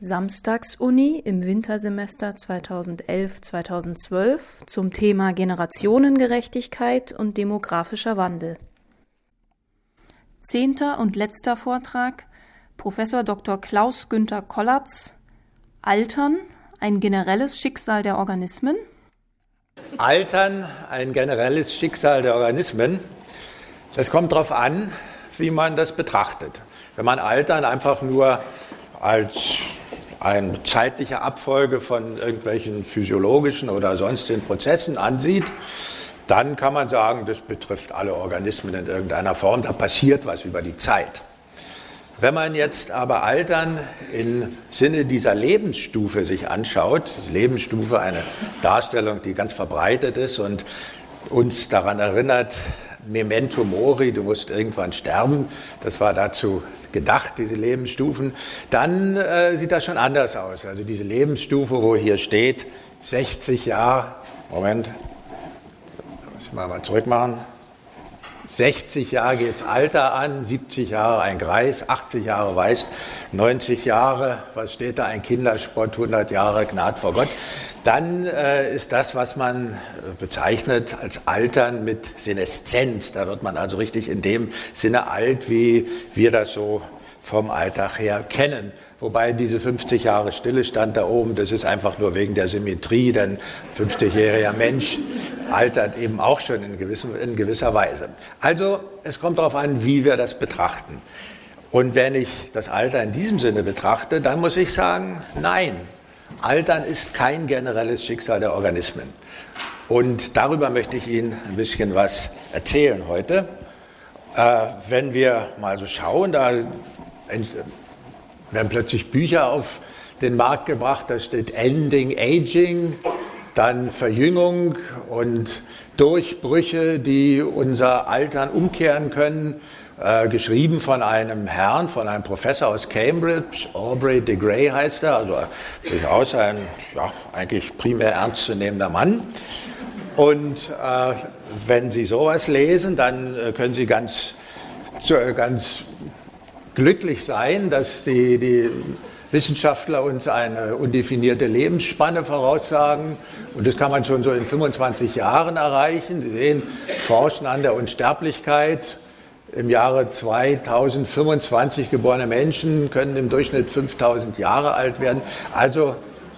Samstagsuni im Wintersemester 2011-2012 zum Thema Generationengerechtigkeit und demografischer Wandel. Zehnter und letzter Vortrag Professor Dr. Klaus Günther Kollatz Altern, ein generelles Schicksal der Organismen. Altern, ein generelles Schicksal der Organismen. Das kommt darauf an, wie man das betrachtet. Wenn man Altern einfach nur als eine zeitliche Abfolge von irgendwelchen physiologischen oder sonstigen Prozessen ansieht, dann kann man sagen, das betrifft alle Organismen in irgendeiner Form, da passiert was über die Zeit. Wenn man jetzt aber Altern im Sinne dieser Lebensstufe sich anschaut, Lebensstufe eine Darstellung, die ganz verbreitet ist und uns daran erinnert, Memento Mori, du musst irgendwann sterben, das war dazu gedacht, diese Lebensstufen, dann äh, sieht das schon anders aus. Also diese Lebensstufe, wo hier steht, 60 Jahre, Moment, muss ich mal, mal zurückmachen, 60 Jahre geht das Alter an, 70 Jahre ein Greis, 80 Jahre weiß, 90 Jahre, was steht da, ein Kindersport, 100 Jahre Gnad vor Gott. Dann äh, ist das, was man bezeichnet als Altern mit Seneszenz. Da wird man also richtig in dem Sinne alt, wie wir das so vom Alltag her kennen. Wobei diese 50 Jahre Stillestand da oben, das ist einfach nur wegen der Symmetrie, denn 50-jähriger Mensch altert eben auch schon in, gewissem, in gewisser Weise. Also es kommt darauf an, wie wir das betrachten. Und wenn ich das Alter in diesem Sinne betrachte, dann muss ich sagen, nein, Altern ist kein generelles Schicksal der Organismen. Und darüber möchte ich Ihnen ein bisschen was erzählen heute. Äh, wenn wir mal so schauen, da werden plötzlich Bücher auf den Markt gebracht, da steht Ending Aging, dann Verjüngung und Durchbrüche, die unser Altern umkehren können, äh, geschrieben von einem Herrn, von einem Professor aus Cambridge, Aubrey de Grey heißt er, also durchaus ein ja, eigentlich primär ernstzunehmender Mann. Und äh, wenn Sie sowas lesen, dann äh, können Sie ganz, ganz glücklich sein, dass die, die Wissenschaftler uns eine undefinierte Lebensspanne voraussagen. Und das kann man schon so in 25 Jahren erreichen. Sie sehen, Forschen an der Unsterblichkeit. Im Jahre 2025 geborene Menschen können im Durchschnitt 5000 Jahre alt werden. Also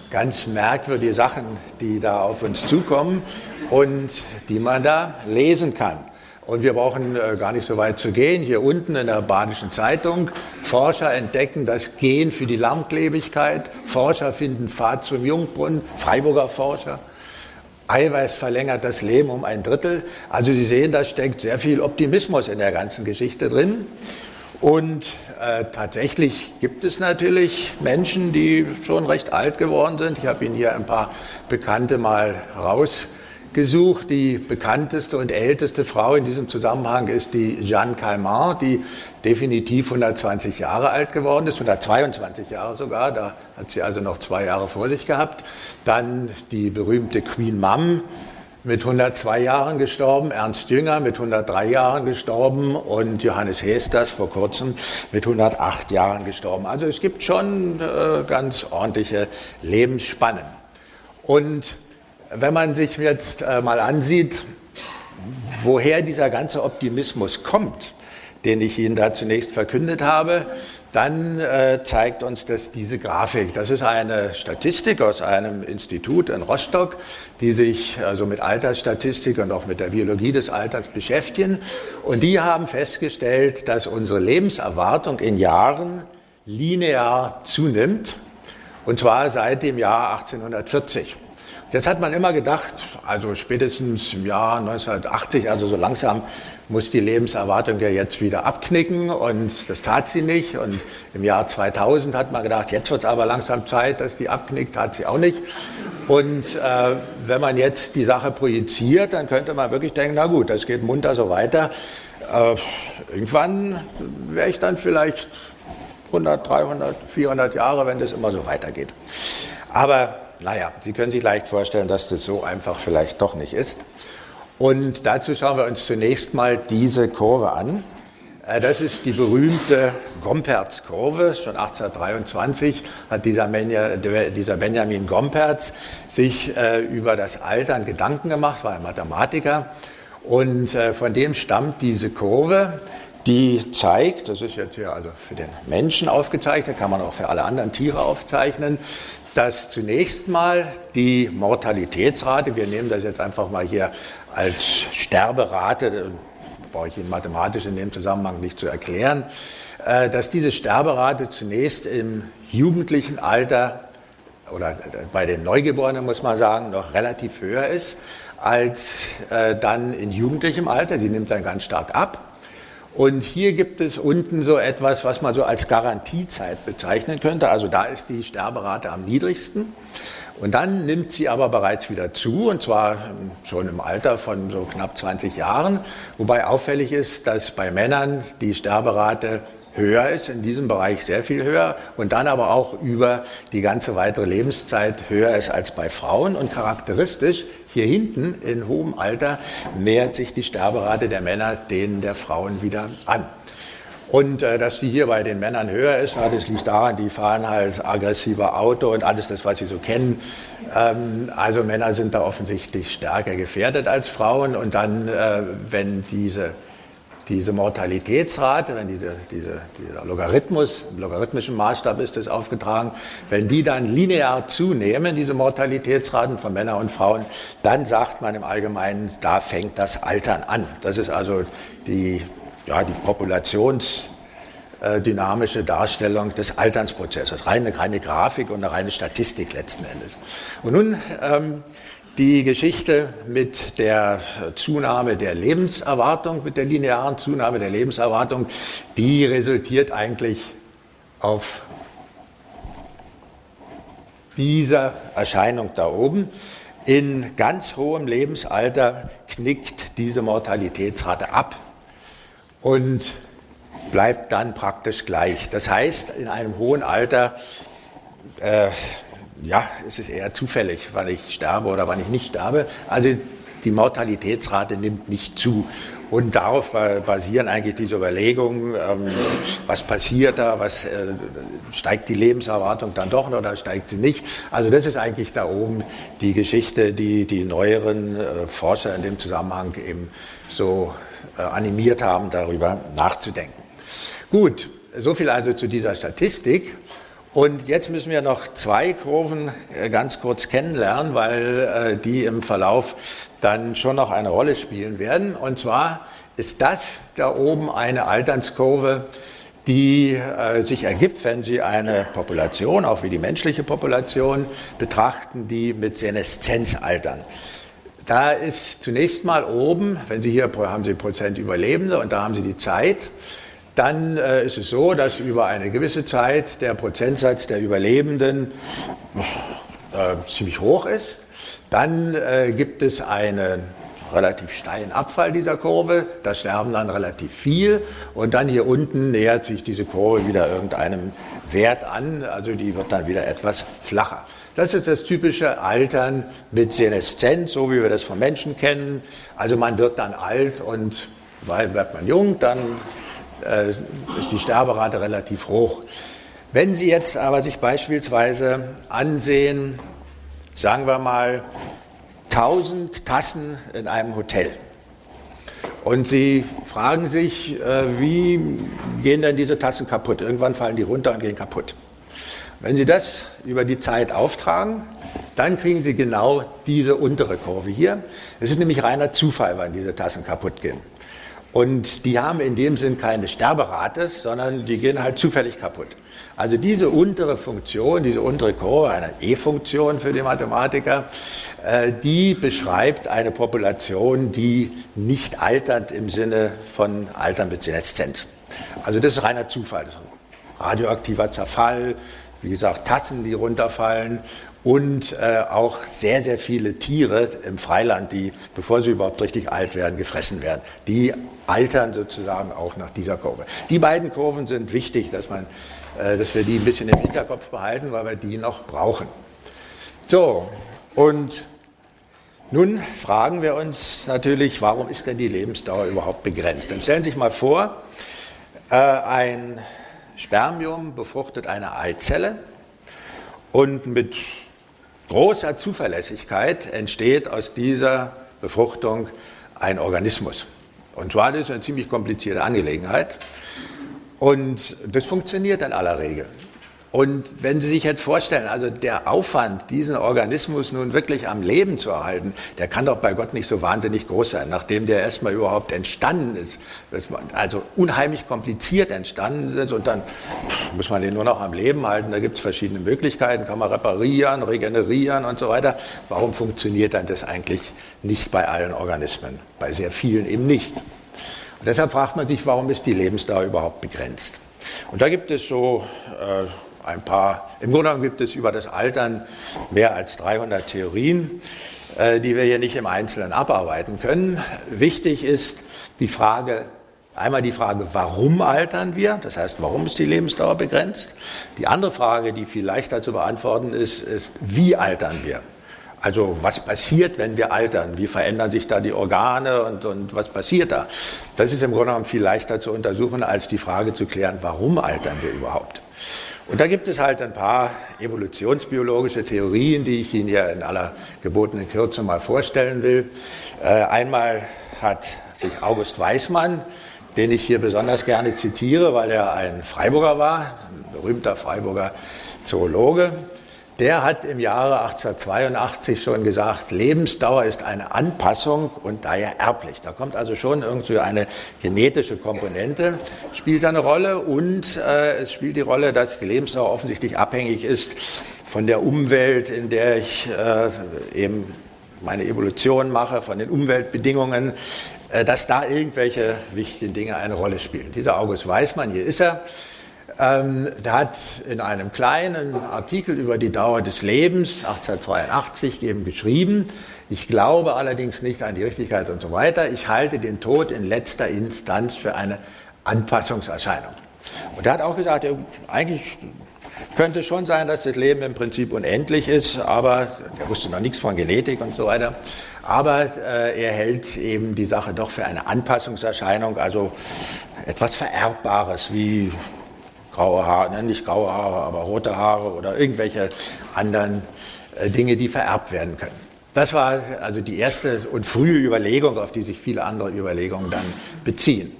ganz merkwürdige Sachen, die da auf uns zukommen und die man da lesen kann. Und wir brauchen äh, gar nicht so weit zu gehen. Hier unten in der Badischen Zeitung. Forscher entdecken das Gen für die Langlebigkeit. Forscher finden Pfad zum Jungbrunnen. Freiburger Forscher. Eiweiß verlängert das Leben um ein Drittel. Also Sie sehen, da steckt sehr viel Optimismus in der ganzen Geschichte drin. Und äh, tatsächlich gibt es natürlich Menschen, die schon recht alt geworden sind. Ich habe Ihnen hier ein paar Bekannte mal rausgebracht gesucht. Die bekannteste und älteste Frau in diesem Zusammenhang ist die Jeanne Calment, die definitiv 120 Jahre alt geworden ist, 122 Jahre sogar, da hat sie also noch zwei Jahre vor sich gehabt. Dann die berühmte Queen Mum mit 102 Jahren gestorben, Ernst Jünger mit 103 Jahren gestorben und Johannes Hesters vor kurzem mit 108 Jahren gestorben. Also es gibt schon äh, ganz ordentliche Lebensspannen. Und wenn man sich jetzt äh, mal ansieht, woher dieser ganze Optimismus kommt, den ich Ihnen da zunächst verkündet habe, dann äh, zeigt uns das diese Grafik. Das ist eine Statistik aus einem Institut in Rostock, die sich also mit Altersstatistik und auch mit der Biologie des Alters beschäftigen. Und die haben festgestellt, dass unsere Lebenserwartung in Jahren linear zunimmt, und zwar seit dem Jahr 1840. Jetzt hat man immer gedacht, also spätestens im Jahr 1980, also so langsam muss die Lebenserwartung ja jetzt wieder abknicken und das tat sie nicht. Und im Jahr 2000 hat man gedacht, jetzt wird es aber langsam Zeit, dass die abknickt, tat sie auch nicht. Und äh, wenn man jetzt die Sache projiziert, dann könnte man wirklich denken, na gut, das geht munter so weiter. Äh, irgendwann wäre ich dann vielleicht 100, 300, 400 Jahre, wenn das immer so weitergeht. Aber naja, Sie können sich leicht vorstellen, dass das so einfach vielleicht doch nicht ist. Und dazu schauen wir uns zunächst mal diese Kurve an. Äh, das ist die berühmte Gomperz-Kurve. Schon 1823 hat dieser, Benjamin Gomperz sich äh, über das Altern Gedanken gemacht, war ein Mathematiker. Und äh, von dem stammt diese Kurve, die zeigt, das ist jetzt hier also für den Menschen aufgezeichnet, kann man auch für alle anderen Tiere aufzeichnen, dass zunächst mal die Mortalitätsrate, wir nehmen das jetzt einfach mal hier als Sterberate, brauche ich Ihnen mathematisch in dem Zusammenhang nicht zu erklären, äh, dass diese Sterberate zunächst im jugendlichen Alter oder bei den Neugeborenen muss man sagen, noch relativ höher ist als äh, dann in jugendlichem Alter. Die nimmt dann ganz stark ab. Und hier gibt es unten so etwas, was man so als Garantiezeit bezeichnen könnte. Also da ist die Sterberate am niedrigsten. Und dann nimmt sie aber bereits wieder zu, und zwar schon im Alter von so knapp 20 Jahren. Wobei auffällig ist, dass bei Männern die Sterberate höher ist, in diesem Bereich sehr viel höher und dann aber auch über die ganze weitere Lebenszeit höher ist als bei Frauen. Und charakteristisch hier hinten in hohem Alter nähert sich die Sterberate der Männer denen der Frauen wieder an. Und äh, dass sie hier bei den Männern höher ist, na, das liegt daran, die fahren halt aggressiver Auto und alles das, was sie so kennen. Ähm, also Männer sind da offensichtlich stärker gefährdet als Frauen. Und dann, äh, wenn diese, diese Mortalitätsrate, wenn diese, diese, dieser Logarithmus, im logarithmischen Maßstab ist das aufgetragen, wenn die dann linear zunehmen, diese Mortalitätsraten von Männern und Frauen, dann sagt man im Allgemeinen, da fängt das Altern an. Das ist also die ja, die populationsdynamische Darstellung des Alternsprozesses. Reine, reine Grafik und eine reine Statistik letzten Endes. Und nun ähm, die Geschichte mit der Zunahme der Lebenserwartung, mit der linearen Zunahme der Lebenserwartung, die resultiert eigentlich auf dieser Erscheinung da oben. In ganz hohem Lebensalter knickt diese Mortalitätsrate ab und bleibt dann praktisch gleich. Das heißt, in einem hohen Alter äh, ja, es ist eher zufällig, wann ich sterbe oder wann ich nicht sterbe. Also die Mortalitätsrate nimmt nicht zu. Und darauf basieren eigentlich diese Überlegungen, ähm, was passiert da, was äh, steigt die Lebenserwartung dann doch oder steigt sie nicht. Also das ist eigentlich da oben die Geschichte, die die neueren äh, Forscher in dem Zusammenhang eben so äh, animiert haben, darüber nachzudenken. Gut, so viel also zu dieser Statistik. Und jetzt müssen wir noch zwei Kurven äh, ganz kurz kennenlernen, weil äh, die im Verlauf dann schon noch eine Rolle spielen werden. Und zwar ist das da oben eine Alternskurve, die sich ergibt, wenn Sie eine Population, auch wie die menschliche Population, betrachten, die mit Seneszenz altern. Da ist zunächst mal oben, wenn Sie hier haben Sie Prozent Überlebende und da haben Sie die Zeit, dann äh, ist es so, dass über eine gewisse Zeit der Prozentsatz der Überlebenden äh, ziemlich hoch ist. Dann äh, gibt es einen relativ steilen Abfall dieser Kurve, da sterben dann relativ viel und dann hier unten nähert sich diese Kurve wieder irgendeinem Wert an, also die wird dann wieder etwas flacher. Das ist das typische Altern mit Seneszenz, so wie wir das von Menschen kennen. Also man wird dann alt und weil bleibt man jung, dann äh, ist die Sterberate relativ hoch. Wenn Sie jetzt aber sich beispielsweise ansehen, sagen wir mal 1000 Tassen in einem Hotel. Und Sie fragen sich, äh, wie gehen denn diese Tassen kaputt? Irgendwann fallen die runter und gehen kaputt. Wenn Sie das über die Zeit auftragen, dann kriegen Sie genau diese untere Kurve hier. Es ist nämlich reiner Zufall, wann diese Tassen kaputt gehen. Und die haben in dem Sinn keine Sterberate, sondern die gehen halt zufällig kaputt. Also diese untere Funktion, diese untere Kurve, eine E-Funktion für die Mathematiker, äh, die beschreibt eine Population, die nicht altert im Sinne von Altern mit Seneszenz. Also das ist reiner Zufall. Radioaktiver Zerfall, wie gesagt, Tassen, die runterfallen und äh, auch sehr, sehr viele Tiere im Freiland, die, bevor sie überhaupt richtig alt werden, gefressen werden. Die altern sozusagen auch nach dieser Kurve. Die beiden Kurven sind wichtig, dass, man, äh, dass wir die ein bisschen im Hinterkopf behalten, weil wir die noch brauchen. So, und nun fragen wir uns natürlich, warum ist denn die Lebensdauer überhaupt begrenzt? Dann stellen Sie sich mal vor, Äh, ein Spermium befruchtet eine Eizelle und mit großer Zuverlässigkeit entsteht aus dieser Befruchtung ein Organismus. Und zwar das ist eine ziemlich komplizierte Angelegenheit. Und das funktioniert in aller Regel. Und wenn Sie sich jetzt vorstellen, also der Aufwand, diesen Organismus nun wirklich am Leben zu erhalten, der kann doch bei Gott nicht so wahnsinnig groß sein, nachdem der erstmal überhaupt entstanden ist, also unheimlich kompliziert entstanden ist und dann muss man den nur noch am Leben halten. Da gibt es verschiedene Möglichkeiten, kann man reparieren, regenerieren und so weiter. Warum funktioniert dann das eigentlich nicht bei allen Organismen? Bei sehr vielen eben nicht. Und deshalb fragt man sich, warum ist die Lebensdauer überhaupt begrenzt? Und da gibt es so äh, ein paar, im Grunde genommen gibt es über das Altern mehr als 300 Theorien, äh, die wir hier nicht im Einzelnen abarbeiten können. Wichtig ist die Frage, einmal die Frage, warum altern wir? Das heißt, warum ist die Lebensdauer begrenzt? Die andere Frage, die viel leichter zu beantworten ist, ist, wie altern wir? Also was passiert, wenn wir altern? Wie verändern sich da die Organe und, und was passiert da? Das ist im Grunde genommen viel leichter zu untersuchen, als die Frage zu klären, warum altern wir überhaupt? Und da gibt es halt ein paar evolutionsbiologische Theorien, die ich Ihnen ja in aller gebotenen Kürze mal vorstellen will. Äh, einmal hat sich August Weismann, den ich hier besonders gerne zitiere, weil er ein Freiburger war, ein berühmter Freiburger Zoologe, der hat im Jahre 1882 schon gesagt, Lebensdauer ist eine Anpassung und daher erblich. Da kommt also schon irgendwie eine genetische Komponente, spielt eine Rolle und äh, es spielt die Rolle, dass die Lebensdauer offensichtlich abhängig ist von der Umwelt, in der ich äh, eben meine Evolution mache, von den Umweltbedingungen, äh, dass da irgendwelche wichtigen Dinge eine Rolle spielen. Dieser August Weismann, hier ist er, ähm, der hat in einem kleinen Artikel über die Dauer des Lebens 1882 eben geschrieben, ich glaube allerdings nicht an die Richtigkeit und so weiter, ich halte den Tod in letzter Instanz für eine Anpassungserscheinung. Und er hat auch gesagt, eigentlich könnte schon sein, dass das Leben im Prinzip unendlich ist, aber er wusste noch nichts von Genetik und so weiter. Aber äh, er hält eben die Sache doch für eine Anpassungserscheinung, also etwas Vererbbares, wie graue Haare, ne, nicht graue Haare, aber rote Haare oder irgendwelche anderen äh, Dinge, die vererbt werden können. Das war also die erste und frühe Überlegung, auf die sich viele andere Überlegungen dann beziehen.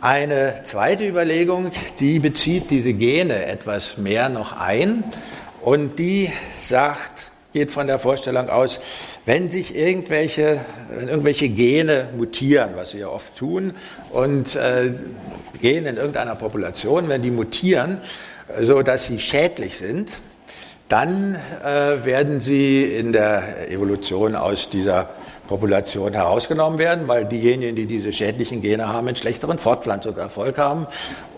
Eine zweite Überlegung, die bezieht diese Gene etwas mehr noch ein und die sagt, geht von der Vorstellung aus, wenn sich irgendwelche, wenn irgendwelche Gene mutieren, was wir ja oft tun, und äh, Gene in irgendeiner Population, wenn die mutieren, so dass sie schädlich sind, dann äh, werden sie in der Evolution aus dieser Population herausgenommen werden, weil diejenigen, die diese schädlichen Gene haben, einen schlechteren Fortpflanzungserfolg haben.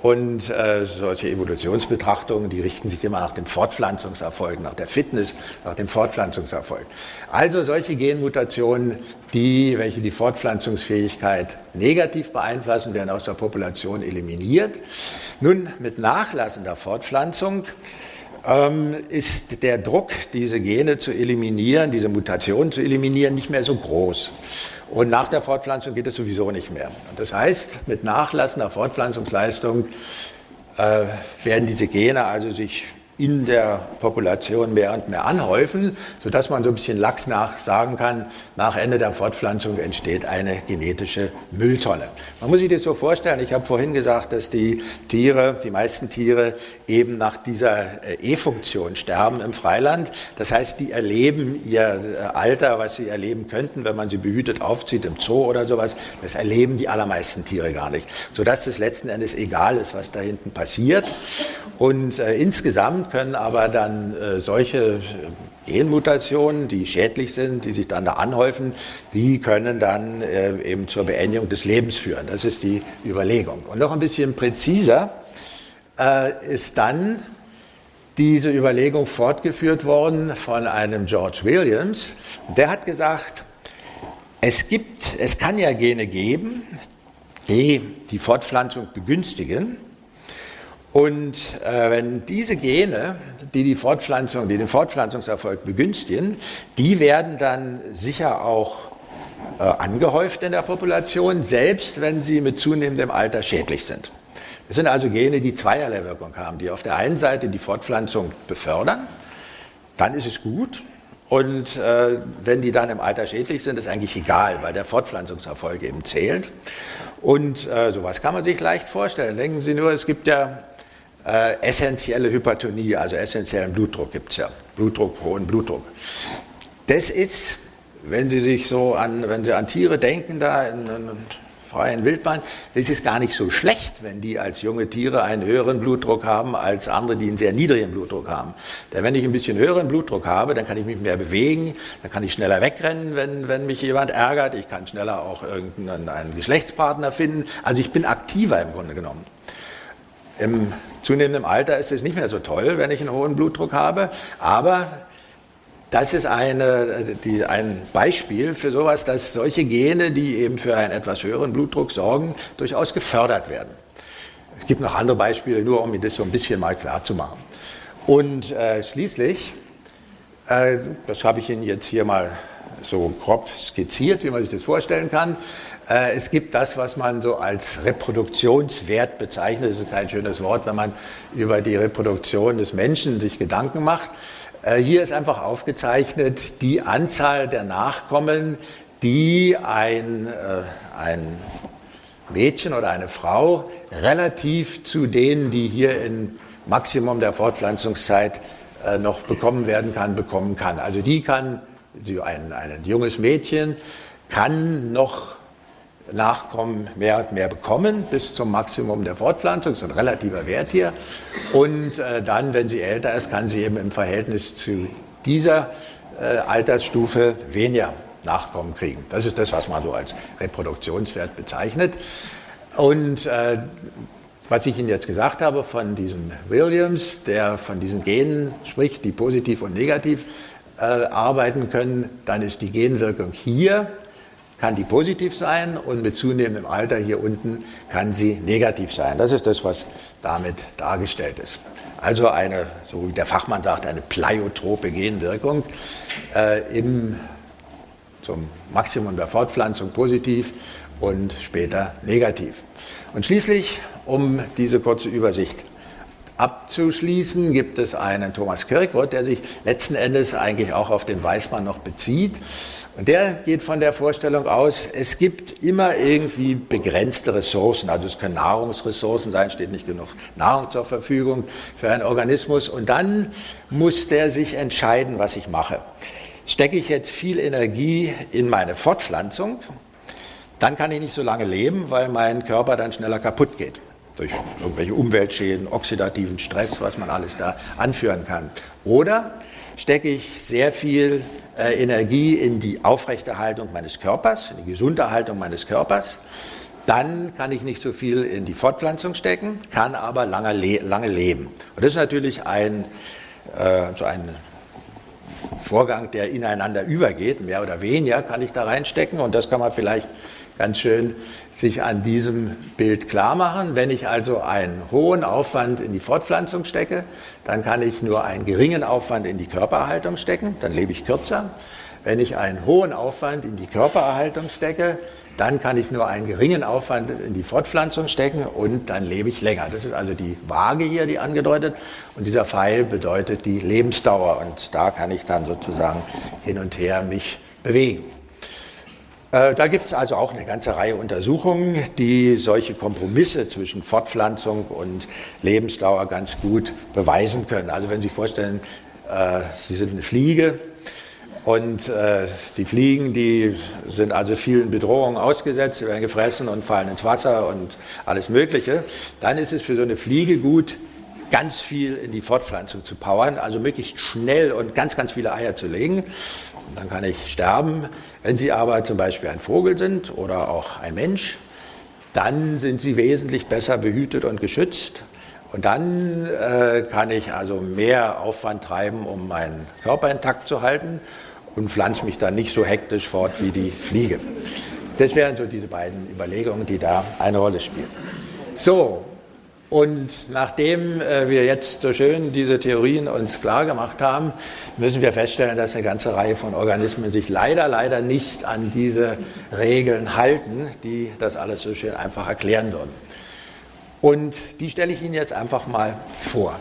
Und äh, solche Evolutionsbetrachtungen, die richten sich immer nach dem Fortpflanzungserfolg, nach der Fitness, nach dem Fortpflanzungserfolg. Also solche Genmutationen, die, welche die Fortpflanzungsfähigkeit negativ beeinflussen, werden aus der Population eliminiert. Nun, mit nachlassender Fortpflanzung ist der Druck, diese Gene zu eliminieren, diese Mutationen zu eliminieren, nicht mehr so groß. Und nach der Fortpflanzung geht es sowieso nicht mehr. Und das heißt, mit nachlassender Fortpflanzungsleistung äh, werden diese Gene also sich in der Population mehr und mehr anhäufen, sodass man so ein bisschen lax nach sagen kann, nach Ende der Fortpflanzung entsteht eine genetische Mülltonne. Man muss sich das so vorstellen, ich habe vorhin gesagt, dass die Tiere, die meisten Tiere eben nach dieser äh, E-Funktion sterben im Freiland. Das heißt, die erleben ihr äh, Alter, was sie erleben könnten, wenn man sie behütet aufzieht im Zoo oder sowas, das erleben die allermeisten Tiere gar nicht, sodass es letzten Endes egal ist, was da hinten passiert. Und äh, insgesamt können aber dann äh, solche Genmutationen, die schädlich sind, die sich dann da anhäufen, die können dann äh, eben zur Beendigung des Lebens führen. Das ist die Überlegung. Und noch ein bisschen präziser äh, ist dann diese Überlegung fortgeführt worden von einem George Williams. Der hat gesagt, es gibt, es kann ja Gene geben, die die Fortpflanzung begünstigen. Und äh, wenn diese Gene, die die Fortpflanzung, die den Fortpflanzungserfolg begünstigen, die werden dann sicher auch äh, angehäuft in der Population, selbst wenn sie mit zunehmendem Alter schädlich sind. Es sind also Gene, die zweierlei Wirkung haben, die auf der einen Seite die Fortpflanzung befördern, dann ist es gut. Und äh, wenn die dann im Alter schädlich sind, ist eigentlich egal, weil der Fortpflanzungserfolg eben zählt. Und äh, sowas kann man sich leicht vorstellen. Denken Sie nur, es gibt ja äh, essentielle Hypertonie, also essentiellen Blutdruck gibt es ja. Blutdruck, hohen Blutdruck. Das ist, wenn Sie sich so an, wenn Sie an Tiere denken, da in, in freien Wildbahn, das ist gar nicht so schlecht, wenn die als junge Tiere einen höheren Blutdruck haben als andere, die einen sehr niedrigen Blutdruck haben. Denn wenn ich ein bisschen höheren Blutdruck habe, dann kann ich mich mehr bewegen, dann kann ich schneller wegrennen, wenn, wenn mich jemand ärgert, ich kann schneller auch irgendeinen einen Geschlechtspartner finden. Also ich bin aktiver im Grunde genommen. Im zunehmenden Alter ist es nicht mehr so toll, wenn ich einen hohen Blutdruck habe, aber das ist eine, die, ein Beispiel für sowas, dass solche Gene, die eben für einen etwas höheren Blutdruck sorgen, durchaus gefördert werden. Es gibt noch andere Beispiele, nur um mir das so ein bisschen mal klar zu machen. Und äh, schließlich, äh, das habe ich Ihnen jetzt hier mal so grob skizziert, wie man sich das vorstellen kann. Äh, es gibt das, was man so als Reproduktionswert bezeichnet. Das ist kein schönes Wort, wenn man über die Reproduktion des Menschen sich Gedanken macht. Äh, hier ist einfach aufgezeichnet die Anzahl der Nachkommen, die ein, äh, ein Mädchen oder eine Frau relativ zu denen, die hier im Maximum der Fortpflanzungszeit noch bekommen werden kann, bekommen kann. Also die kann, ein, ein junges Mädchen kann noch Nachkommen mehr und mehr bekommen, bis zum Maximum der Fortpflanzung, so ein relativer Wert hier. Und äh, dann, wenn sie älter ist, kann sie eben im Verhältnis zu dieser äh, Altersstufe weniger Nachkommen kriegen. Das ist das, was man so als Reproduktionswert bezeichnet. Und äh, was ich Ihnen jetzt gesagt habe von diesem Williams, der von diesen Genen spricht, die positiv und negativ äh, arbeiten können, dann ist die Genwirkung hier kann die positiv sein und mit zunehmendem Alter hier unten kann sie negativ sein. Das ist das, was damit dargestellt ist. Also eine, so wie der Fachmann sagt, eine pleiotrope Genwirkung äh, im, zum Maximum der Fortpflanzung positiv und später negativ. Und schließlich, um diese kurze Übersicht abzuschließen, gibt es einen Thomas Kirkwort, der sich letzten Endes eigentlich auch auf den Weißmann noch bezieht. Und der geht von der Vorstellung aus, es gibt immer irgendwie begrenzte Ressourcen. Also es können Nahrungsressourcen sein, steht nicht genug Nahrung zur Verfügung für einen Organismus. Und dann muss der sich entscheiden, was ich mache. Stecke ich jetzt viel Energie in meine Fortpflanzung, dann kann ich nicht so lange leben, weil mein Körper dann schneller kaputt geht. Durch irgendwelche Umweltschäden, oxidativen Stress, was man alles da anführen kann. Oder stecke ich sehr viel äh, Energie in die Aufrechterhaltung meines Körpers, in die Gesunderhaltung meines Körpers. Dann kann ich nicht so viel in die Fortpflanzung stecken, kann aber lange, le lange leben. Und das ist natürlich ein, äh, so ein Vorgang, der ineinander übergeht. Mehr oder weniger kann ich da reinstecken und das kann man vielleicht ganz schön sich an diesem Bild klar machen. Wenn ich also einen hohen Aufwand in die Fortpflanzung stecke, dann kann ich nur einen geringen Aufwand in die Körpererhaltung stecken, dann lebe ich kürzer. Wenn ich einen hohen Aufwand in die Körpererhaltung stecke, dann kann ich nur einen geringen Aufwand in die Fortpflanzung stecken und dann lebe ich länger. Das ist also die Waage hier, die angedeutet. Und dieser Pfeil bedeutet die Lebensdauer. Und da kann ich dann sozusagen hin und her mich bewegen. Äh, da gibt es also auch eine ganze Reihe Untersuchungen, die solche Kompromisse zwischen Fortpflanzung und Lebensdauer ganz gut beweisen können. Also wenn Sie sich vorstellen, äh, Sie sind eine Fliege und äh, die Fliegen, die sind also vielen Bedrohungen ausgesetzt, sie werden gefressen und fallen ins Wasser und alles Mögliche, dann ist es für so eine Fliege gut, ganz viel in die Fortpflanzung zu powern, also möglichst schnell und ganz, ganz viele Eier zu legen dann kann ich sterben. Wenn Sie aber zum Beispiel ein Vogel sind oder auch ein Mensch, dann sind Sie wesentlich besser behütet und geschützt. Und dann äh, kann ich also mehr Aufwand treiben, um meinen Körper intakt zu halten und pflanze mich dann nicht so hektisch fort wie die Fliege. Das wären so diese beiden Überlegungen, die da eine Rolle spielen. So, und nachdem äh, wir jetzt so schön diese Theorien uns klar gemacht haben, müssen wir feststellen, dass eine ganze Reihe von Organismen sich leider, leider nicht an diese Regeln halten, die das alles so schön einfach erklären würden. Und die stelle ich Ihnen jetzt einfach mal vor.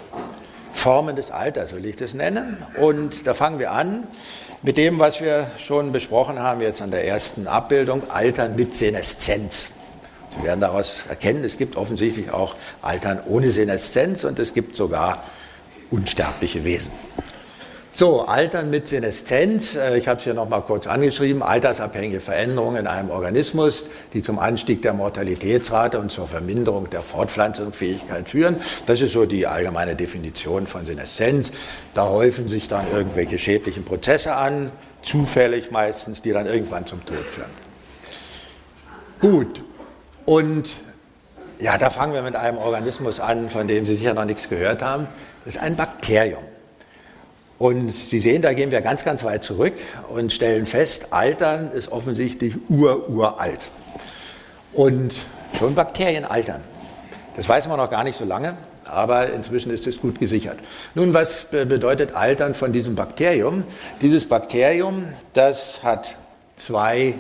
Formen des Alters will ich das nennen. Und da fangen wir an mit dem, was wir schon besprochen haben jetzt an der ersten Abbildung, Altern mit Seneszenz. Sie werden daraus erkennen, es gibt offensichtlich auch Altern ohne Seneszenz und es gibt sogar unsterbliche Wesen. So, Altern mit Seneszenz. Äh, ich habe es hier nochmal kurz angeschrieben. Altersabhängige Veränderungen in einem Organismus, die zum Anstieg der Mortalitätsrate und zur Verminderung der Fortpflanzungsfähigkeit führen. Das ist so die allgemeine Definition von Seneszenz. Da häufen sich dann irgendwelche schädlichen Prozesse an, zufällig meistens, die dann irgendwann zum Tod führen. Gut. Und ja, da fangen wir mit einem Organismus an, von dem Sie sicher noch nichts gehört haben. Das ist ein Bakterium. Und Sie sehen, da gehen wir ganz, ganz weit zurück und stellen fest, Altern ist offensichtlich ur-uralt. Und schon Bakterien altern. Das weiß man noch gar nicht so lange, aber inzwischen ist es gut gesichert. Nun, was bedeutet Altern von diesem Bakterium? Dieses Bakterium, das hat zwei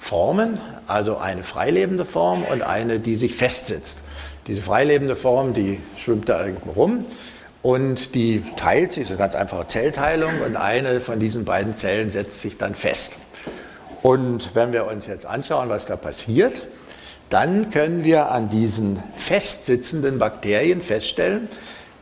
Formen, also eine freilebende Form und eine, die sich festsitzt. Diese freilebende Form, die schwimmt da irgendwo rum und die teilt sich, so ganz einfache Zellteilung, und eine von diesen beiden Zellen setzt sich dann fest. Und wenn wir uns jetzt anschauen, was da passiert, dann können wir an diesen festsitzenden Bakterien feststellen,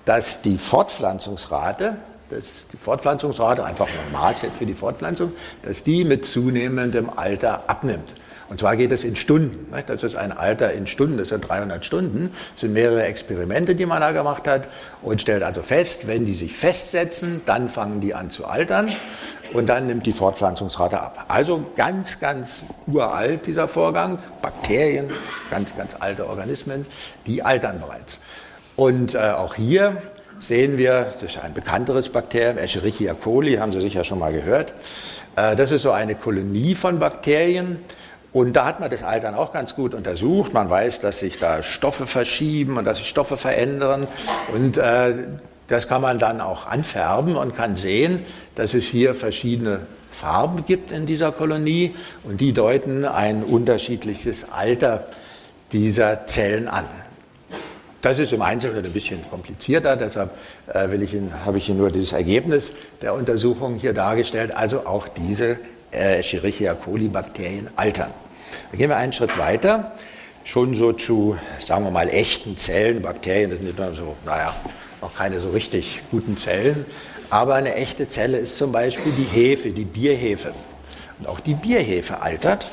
dass die Fortpflanzungsrate, das, die Fortpflanzungsrate, einfach ein Maß jetzt für die Fortpflanzung, dass die mit zunehmendem Alter abnimmt. Und zwar geht es in Stunden. Das ist ein Alter in Stunden, das sind 300 Stunden. Das sind mehrere Experimente, die man da gemacht hat und stellt also fest, wenn die sich festsetzen, dann fangen die an zu altern und dann nimmt die Fortpflanzungsrate ab. Also ganz, ganz uralt dieser Vorgang. Bakterien, ganz, ganz alte Organismen, die altern bereits. Und äh, auch hier sehen wir, das ist ein bekannteres Bakterium, Escherichia coli, haben Sie sicher schon mal gehört. Äh, das ist so eine Kolonie von Bakterien, und da hat man das Altern auch ganz gut untersucht. Man weiß, dass sich da Stoffe verschieben und dass sich Stoffe verändern. Und äh, das kann man dann auch anfärben und kann sehen, dass es hier verschiedene Farben gibt in dieser Kolonie und die deuten ein unterschiedliches Alter dieser Zellen an. Das ist im Einzelnen ein bisschen komplizierter, deshalb äh, ich Ihnen, habe ich Ihnen nur dieses Ergebnis der Untersuchung hier dargestellt. Also auch diese äh, Escherichia coli Bakterien altern. Dann gehen wir einen Schritt weiter, schon so zu, sagen wir mal, echten Zellen. Bakterien das sind nicht nur so, naja, noch keine so richtig guten Zellen. Aber eine echte Zelle ist zum Beispiel die Hefe, die Bierhefe. Und auch die Bierhefe altert.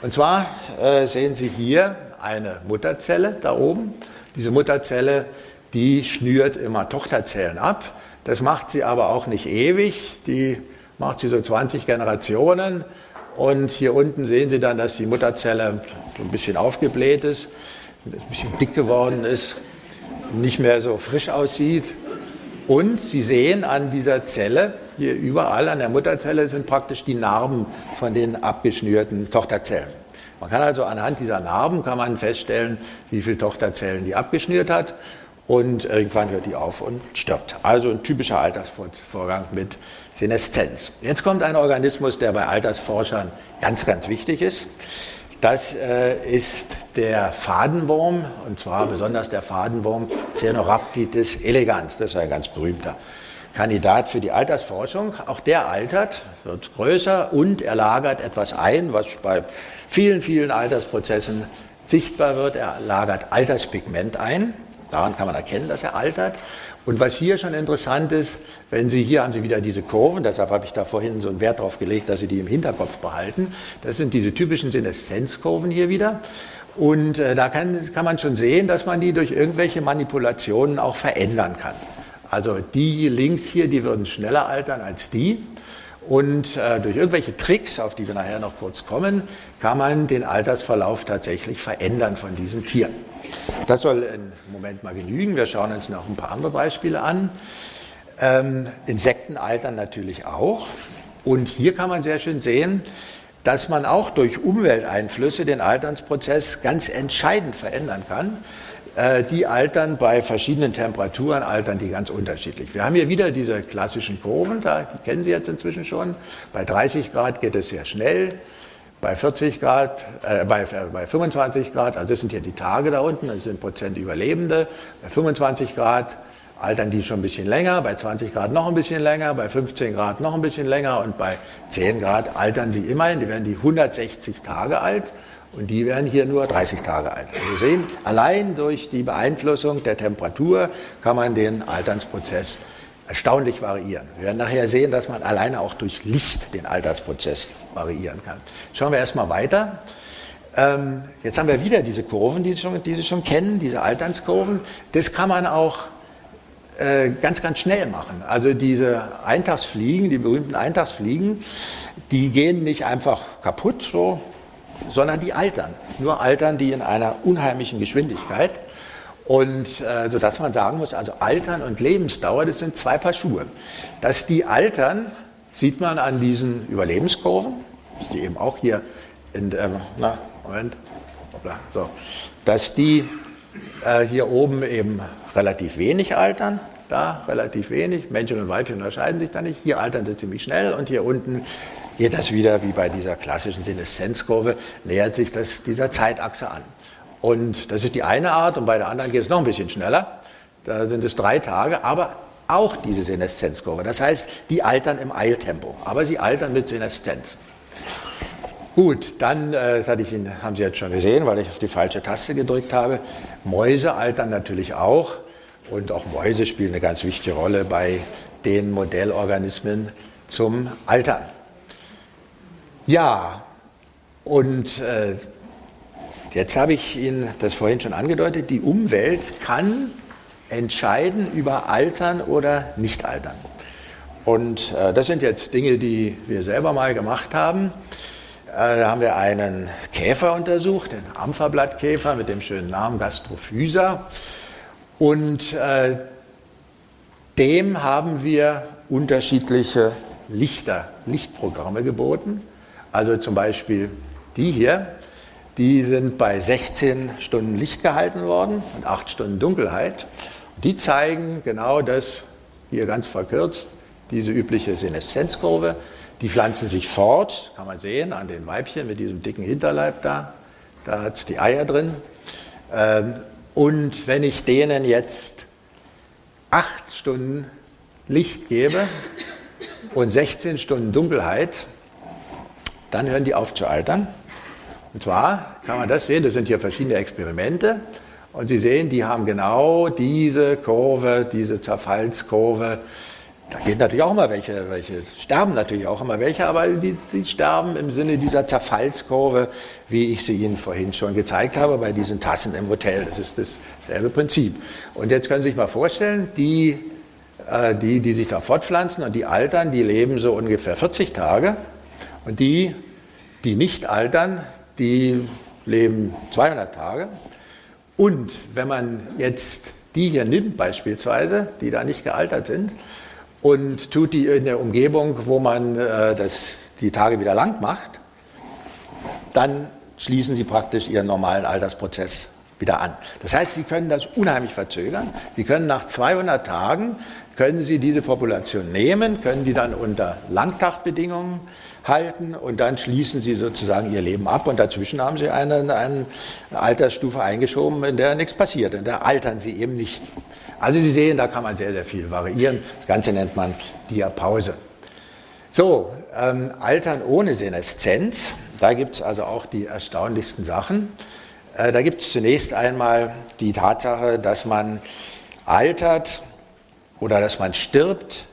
Und zwar äh, sehen Sie hier eine Mutterzelle da oben. Diese Mutterzelle, die schnürt immer Tochterzellen ab. Das macht sie aber auch nicht ewig. Die macht sie so 20 Generationen. Und hier unten sehen Sie dann, dass die Mutterzelle so ein bisschen aufgebläht ist, ein bisschen dick geworden ist, nicht mehr so frisch aussieht. Und Sie sehen an dieser Zelle, hier überall an der Mutterzelle sind praktisch die Narben von den abgeschnürten Tochterzellen. Man kann also anhand dieser Narben kann man feststellen, wie viele Tochterzellen die abgeschnürt hat und irgendwann hört die auf und stirbt. Also ein typischer Altersvorgang mit Seneszenz. Jetzt kommt ein Organismus, der bei Altersforschern ganz, ganz wichtig ist. Das äh, ist der Fadenwurm, und zwar besonders der Fadenwurm Cenorhabditis elegans. Das ist ein ganz berühmter Kandidat für die Altersforschung. Auch der altert, wird größer und er lagert etwas ein, was bei vielen, vielen Altersprozessen sichtbar wird. Er lagert Alterspigment ein. Daran kann man erkennen, dass er altert. Und was hier schon interessant ist, wenn Sie hier haben Sie wieder diese Kurven, deshalb habe ich da vorhin so einen Wert darauf gelegt, dass Sie die im Hinterkopf behalten. Das sind diese typischen Seneszenzkurven hier wieder. Und äh, da kann, kann man schon sehen, dass man die durch irgendwelche Manipulationen auch verändern kann. Also die links hier, die würden schneller altern als die. Und äh, durch irgendwelche Tricks, auf die wir nachher noch kurz kommen, kann man den Altersverlauf tatsächlich verändern von diesen Tieren. Das soll im Moment mal genügen. Wir schauen uns noch ein paar andere Beispiele an. Ähm, Insekten altern natürlich auch. Und hier kann man sehr schön sehen, dass man auch durch Umwelteinflüsse den Alternsprozess ganz entscheidend verändern kann. Äh, die altern bei verschiedenen Temperaturen, altern die ganz unterschiedlich. Wir haben hier wieder diese klassischen Kurven, die kennen Sie jetzt inzwischen schon. Bei 30 Grad geht es sehr schnell. bei 40 Grad, äh, bei, bei 25 Grad, also das sind hier die Tage da unten, das sind Prozent Überlebende, bei 25 Grad altern die schon ein bisschen länger, bei 20 Grad noch ein bisschen länger, bei 15 Grad noch ein bisschen länger und bei 10 Grad altern sie immerhin, die werden die 160 Tage alt und die werden hier nur 30 Tage alt. Also wir sehen, allein durch die Beeinflussung der Temperatur kann man den Alternsprozess erstaunlich variieren. Wir werden nachher sehen, dass man alleine auch durch Licht den Altersprozess variieren kann. Schauen wir erstmal weiter. Ähm, jetzt haben wir wieder diese Kurven, die Sie, schon, die Sie schon kennen, diese Alternskurven. Das kann man auch äh, ganz, ganz schnell machen. Also diese Eintagsfliegen, die berühmten Eintagsfliegen, die gehen nicht einfach kaputt, so, sondern die altern. Nur altern die in einer unheimlichen Geschwindigkeit. Und äh, sodass man sagen muss, also Altern und Lebensdauer, das sind zwei Paar Schuhe. Dass die altern, sieht man an diesen Überlebenskurven, die eben auch hier in, äh, na, Moment, hoppla, so, dass die äh, hier oben eben relativ wenig altern, da relativ wenig, Männchen und Weibchen unterscheiden sich da nicht, hier altern sie ziemlich schnell und hier unten geht das wieder wie bei dieser klassischen Sineszenzkurve, nähert sich das dieser Zeitachse an. Und das ist die eine Art und bei der anderen geht es noch ein bisschen schneller. Da sind es drei Tage, aber auch diese Seneszenzkurve. Das heißt, die altern im Eiltempo, aber sie altern mit Seneszenz. Gut, dann, äh, das hatte ich Ihnen, haben Sie jetzt schon gesehen, weil ich auf die falsche Taste gedrückt habe. Mäuse altern natürlich auch und auch Mäuse spielen eine ganz wichtige Rolle bei den Modellorganismen zum Altern. Ja, und äh, Jetzt habe ich Ihnen das vorhin schon angedeutet, die Umwelt kann entscheiden über Altern oder Nicht-Altern. Und äh, das sind jetzt Dinge, die wir selber mal gemacht haben. Äh, da haben wir einen Käfer untersucht, den Ampferblattkäfer mit dem schönen Namen Gastrophysa. Und äh, dem haben wir unterschiedliche Lichter, Lichtprogramme geboten. Also zum Beispiel die hier, die sind bei 16 Stunden Licht gehalten worden und 8 Stunden Dunkelheit. Die zeigen genau das, hier ganz verkürzt, diese übliche Seneszenzkurve. Die pflanzen sich fort, kann man sehen, an den Weibchen mit diesem dicken Hinterleib da. Da hat es die Eier drin. Ähm, und wenn ich denen jetzt 8 Stunden Licht gebe und 16 Stunden Dunkelheit, dann hören die auf zu altern. Und zwar kann man das sehen, das sind hier verschiedene Experimente. Und Sie sehen, die haben genau diese Kurve, diese Zerfallskurve. Da gehen natürlich auch immer welche, welche sterben natürlich auch immer welche, aber die, die sterben im Sinne dieser Zerfallskurve, wie ich sie Ihnen vorhin schon gezeigt habe, bei diesen Tassen im Hotel. Das ist dasselbe Prinzip. Und jetzt können Sie sich mal vorstellen, die, äh, die, die sich da fortpflanzen und die altern, die leben so ungefähr 40 Tage. Und die, die nicht altern, die leben 200 Tage. Und wenn man jetzt die hier nimmt beispielsweise, die da nicht gealtert sind, und tut die in der Umgebung, wo man äh, das, die Tage wieder lang macht, dann schließen sie praktisch ihren normalen Altersprozess wieder an. Das heißt, Sie können das unheimlich verzögern. Sie können nach 200 Tagen, können Sie diese Population nehmen, können die dann unter Langtachtbedingungen halten und dann schließen sie sozusagen ihr Leben ab und dazwischen haben sie eine, eine Altersstufe eingeschoben, in der nichts passiert, in der altern sie eben nicht. Also Sie sehen, da kann man sehr, sehr viel variieren. Das Ganze nennt man Diapause. So, ähm, Altern ohne Seneszenz, da gibt es also auch die erstaunlichsten Sachen. Äh, da gibt es zunächst einmal die Tatsache, dass man altert oder dass man stirbt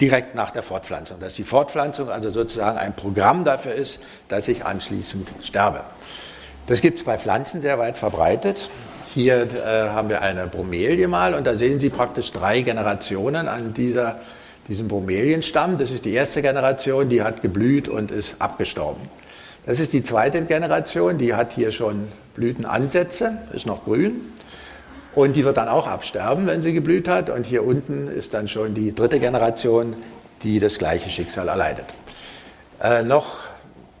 direkt nach der Fortpflanzung. Dass die Fortpflanzung also sozusagen ein Programm dafür ist, dass ich anschließend sterbe. Das gibt es bei Pflanzen sehr weit verbreitet. Hier äh, haben wir eine Bromelie mal und da sehen Sie praktisch drei Generationen an dieser, diesem Bromelienstamm. Das ist die erste Generation, die hat geblüht und ist abgestorben. Das ist die zweite Generation, die hat hier schon Blütenansätze, ist noch grün. Und die wird dann auch absterben, wenn sie geblüht hat. Und hier unten ist dann schon die dritte Generation, die das gleiche Schicksal erleidet. Äh, noch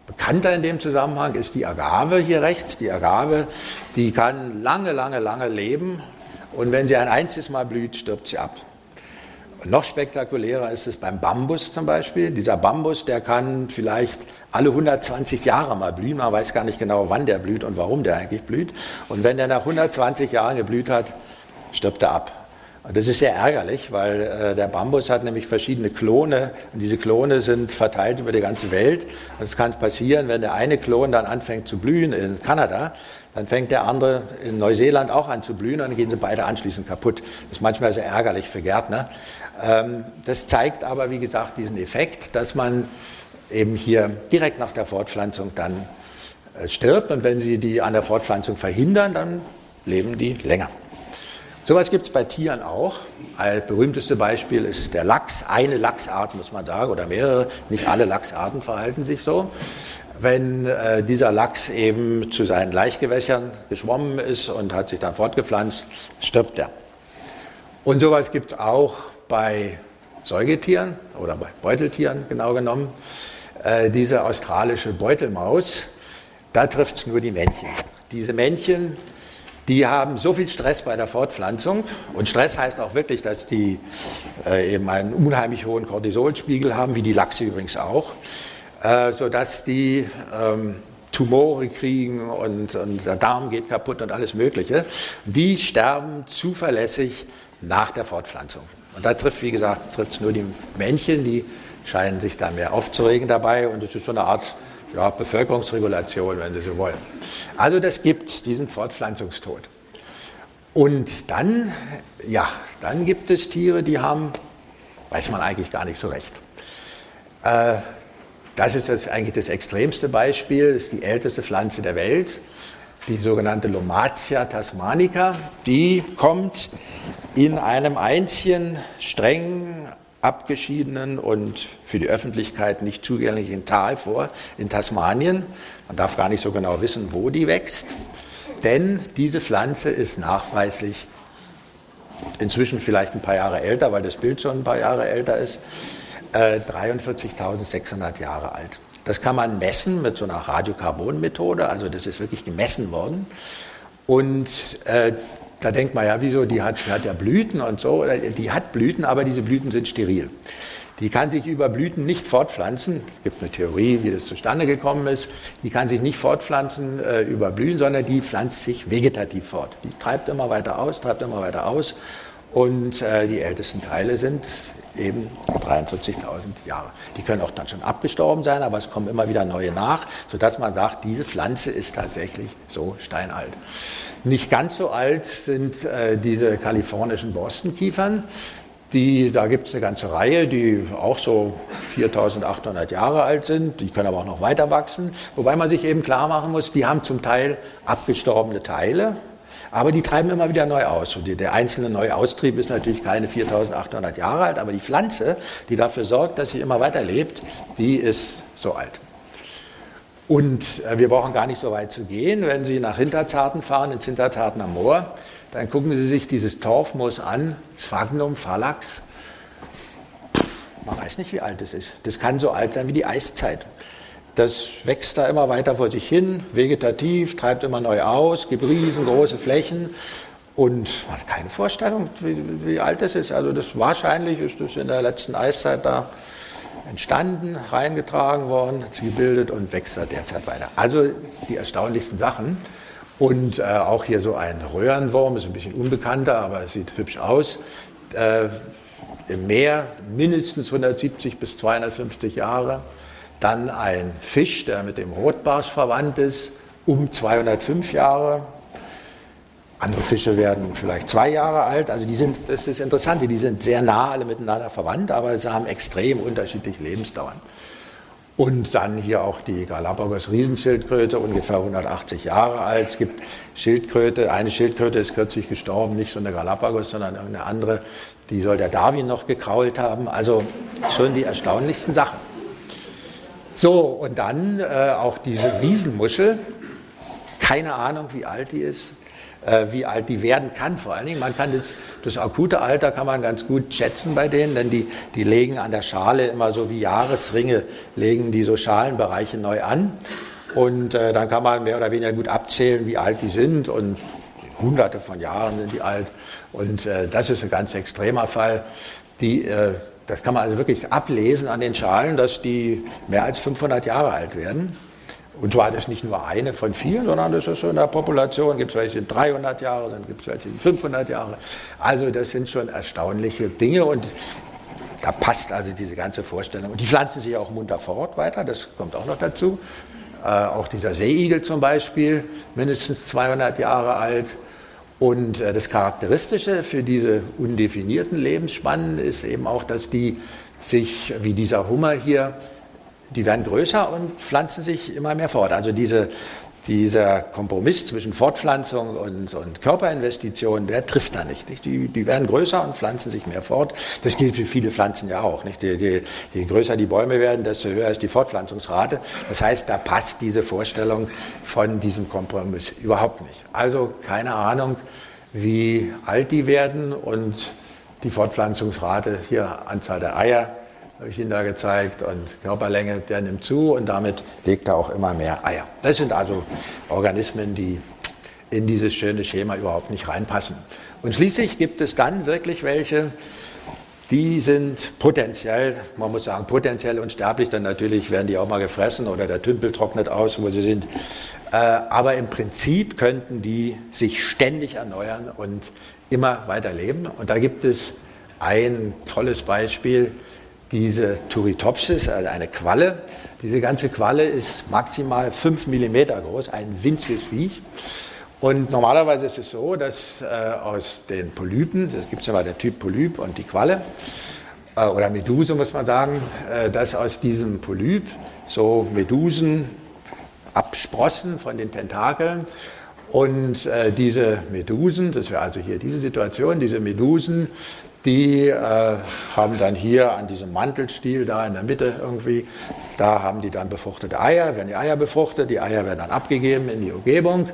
bekannter in dem Zusammenhang ist die Agave hier rechts. Die Agave, die kann lange, lange, lange leben. Und wenn sie ein einziges Mal blüht, stirbt sie ab. Noch spektakulärer ist es beim Bambus zum Beispiel. Dieser Bambus, der kann vielleicht alle 120 Jahre mal blühen. Man weiß gar nicht genau, wann der blüht und warum der eigentlich blüht. Und wenn der nach 120 Jahren geblüht hat, stirbt er ab. Und das ist sehr ärgerlich, weil äh, der Bambus hat nämlich verschiedene Klone und diese Klone sind verteilt über die ganze Welt. Und es kann passieren, wenn der eine Klon dann anfängt zu blühen in Kanada, dann fängt der andere in Neuseeland auch an zu blühen und dann gehen sie beide anschließend kaputt. Das ist manchmal sehr ärgerlich für Gärtner. Ähm, das zeigt aber, wie gesagt, diesen Effekt, dass man eben hier direkt nach der Fortpflanzung dann äh, stirbt und wenn Sie die an der Fortpflanzung verhindern, dann leben die länger. Sowas gibt es bei Tieren auch. Ein berühmteste Beispiel ist der Lachs. Eine Lachsart, muss man sagen, oder mehrere. Nicht alle Lachsarten verhalten sich so. Wenn äh, dieser Lachs eben zu seinen Laichgewässern geschwommen ist und hat sich dann fortgepflanzt, stirbt er. Und sowas gibt es auch bei Säugetieren oder bei Beuteltieren genau genommen. Äh, diese australische Beutelmaus, da trifft es nur die Männchen. Diese Männchen die haben so viel Stress bei der Fortpflanzung. Und Stress heißt auch wirklich, dass die äh, eben einen unheimlich hohen Cortisolspiegel haben, wie die Lachse übrigens auch, äh, sodass die ähm, Tumore kriegen und, und, der Darm geht kaputt und alles Mögliche. Die sterben zuverlässig nach der Fortpflanzung. Und da trifft, wie gesagt, trifft es nur die Männchen, die scheinen sich da mehr aufzuregen dabei. Und es ist so eine Art ja, Bevölkerungsregulation, wenn Sie so wollen. Also das gibt es, diesen Fortpflanzungstod. Und dann, ja, dann gibt es Tiere, die haben, weiß man eigentlich gar nicht so recht. Äh, das ist das eigentlich das extremste Beispiel, das ist die älteste Pflanze der Welt, die sogenannte Lomatia tasmanica. Die kommt in einem einzigen streng abgeschiedenen und für die Öffentlichkeit nicht zugänglichen Tal vor, in Tasmanien. Man darf gar nicht so genau wissen, wo die wächst, denn diese Pflanze ist nachweislich inzwischen vielleicht ein paar Jahre älter, weil das Bild schon ein paar Jahre älter ist, äh, 43.600 Jahre alt. Das kann man messen mit so einer Radiokarbonmethode, also das ist wirklich gemessen worden. Und äh, da denkt man ja, wieso, die hat, hat ja Blüten und so. Die hat Blüten, aber diese Blüten sind steril. Die kann sich über Blüten nicht fortpflanzen. Es gibt eine Theorie, wie das zustande gekommen ist. Die kann sich nicht fortpflanzen äh, über Blühen, sondern die pflanzt sich vegetativ fort. Die treibt immer weiter aus, treibt immer weiter aus. Und äh, die ältesten Teile sind eben 43.000 Jahre. Die können auch dann schon abgestorben sein, aber es kommen immer wieder neue nach, sodass man sagt, diese Pflanze ist tatsächlich so steinalt. Nicht ganz so alt sind äh, diese kalifornischen Borstenkiefern. Die, da gibt es eine ganze Reihe, die auch so 4800 Jahre alt sind. Die können aber auch noch weiter wachsen. Wobei man sich eben klar machen muss, die haben zum Teil abgestorbene Teile, aber die treiben immer wieder neu aus. Und der einzelne neue Austrieb ist natürlich keine 4800 Jahre alt, aber die Pflanze, die dafür sorgt, dass sie immer weiter lebt, die ist so alt. Und äh, wir brauchen gar nicht so weit zu gehen. Wenn Sie nach Hinterzarten fahren, ins Hinterzarten am Moor, dann gucken Sie sich dieses Torfmoos an, Sphagnum phalanx. Man weiß nicht, wie alt es ist. Das kann so alt sein wie die Eiszeit. Das wächst da immer weiter vor sich hin, vegetativ, treibt immer neu aus, gibt riesengroße Flächen und man hat keine Vorstellung, wie, wie alt es ist. Also das wahrscheinlich ist das in der letzten Eiszeit da entstanden, reingetragen worden, gebildet und wächst da derzeit weiter. Also die erstaunlichsten Sachen. Und äh, auch hier so ein Röhrenwurm, ist ein bisschen unbekannter, aber es sieht hübsch aus. Äh, Im Meer mindestens 170 bis 250 Jahre. Dann ein Fisch, der mit dem Rotbarsch verwandt ist, um 205 Jahre. Andere Fische werden vielleicht zwei Jahre alt. Also die sind, das ist das Interessante, die sind sehr nah alle miteinander verwandt, aber sie haben extrem unterschiedliche Lebensdauern. Und dann hier auch die Galapagos-Riesenschildkröte, ungefähr 180 Jahre alt. Es gibt Schildkröte, eine Schildkröte ist kürzlich gestorben, nicht so eine Galapagos, sondern irgendeine andere, die soll der Darwin noch gekrault haben. Also schon die erstaunlichsten Sachen. So, und dann äh, auch diese Riesenmuschel. Keine Ahnung, wie alt die ist. Äh, wie alt die werden kann. Vor allen Dingen, man kann das, das akute Alter kann man ganz gut schätzen bei denen, denn die, die legen an der Schale immer so wie Jahresringe, legen die so Schalenbereiche neu an. Und äh, dann kann man mehr oder weniger gut abzählen, wie alt die sind. Und hunderte von Jahren sind die alt. Und äh, das ist ein ganz extremer Fall. die, äh, das kann man also wirklich ablesen an den Schalen, dass die mehr als 500 Jahre alt werden. Und zwar das nicht nur eine von vielen, sondern das ist so in der Population, gibt es welche, sind 300 Jahre, dann gibt es welche, die 500 Jahre. Also das sind schon erstaunliche Dinge und da passt also diese ganze Vorstellung. Und die pflanzen sich auch munter fort weiter, das kommt auch noch dazu. Äh, auch dieser Seeigel zum Beispiel, mindestens 200 Jahre alt. Und äh, das Charakteristische für diese undefinierten Lebensspannen ist eben auch, dass die sich, wie dieser Hummer hier, die werden größer und pflanzen sich immer mehr fort. Also diese, dieser Kompromiss zwischen Fortpflanzung und, und Körperinvestition, der trifft da nicht. nicht? Die, die, werden größer und pflanzen sich mehr fort. Das gilt für viele Pflanzen ja auch. Nicht? Je, je, je größer die Bäume werden, desto höher ist die Fortpflanzungsrate. Das heißt, da passt diese Vorstellung von diesem Kompromiss überhaupt nicht. Also keine Ahnung, wie alt die werden und die Fortpflanzungsrate, hier Anzahl der Eier, habe ich Ihnen da gezeigt. Und Körperlänge, der nimmt zu und damit legt er auch immer mehr Eier. Das sind also Organismen, die in dieses schöne Schema überhaupt nicht reinpassen. Und schließlich gibt es dann wirklich welche, die sind potenziell, man muss sagen, potenziell unsterblich, dann natürlich werden die auch mal gefressen oder der Tümpel trocknet aus, wo sie sind. Äh, aber im Prinzip könnten die sich ständig erneuern und immer weiter leben. Und da gibt es ein tolles Beispiel, diese Turritopsis, also eine Qualle. Diese ganze Qualle ist maximal 5 mm groß, ein winziges Viech. Und normalerweise ist es so, dass äh, aus den Polypen, es gibt ja mal den Typ Polyp und die Qualle, äh, oder Meduse muss man sagen, äh, dass aus diesem Polyp so Medusen absprossen von den Tentakeln. Und äh, diese Medusen, das wäre also hier diese Situation, diese Medusen die äh, haben dann hier an diesem Mantelstiel da in der Mitte irgendwie, da haben die dann befruchtete Eier, werden die Eier befruchtet, die Eier werden dann abgegeben in die Umgebung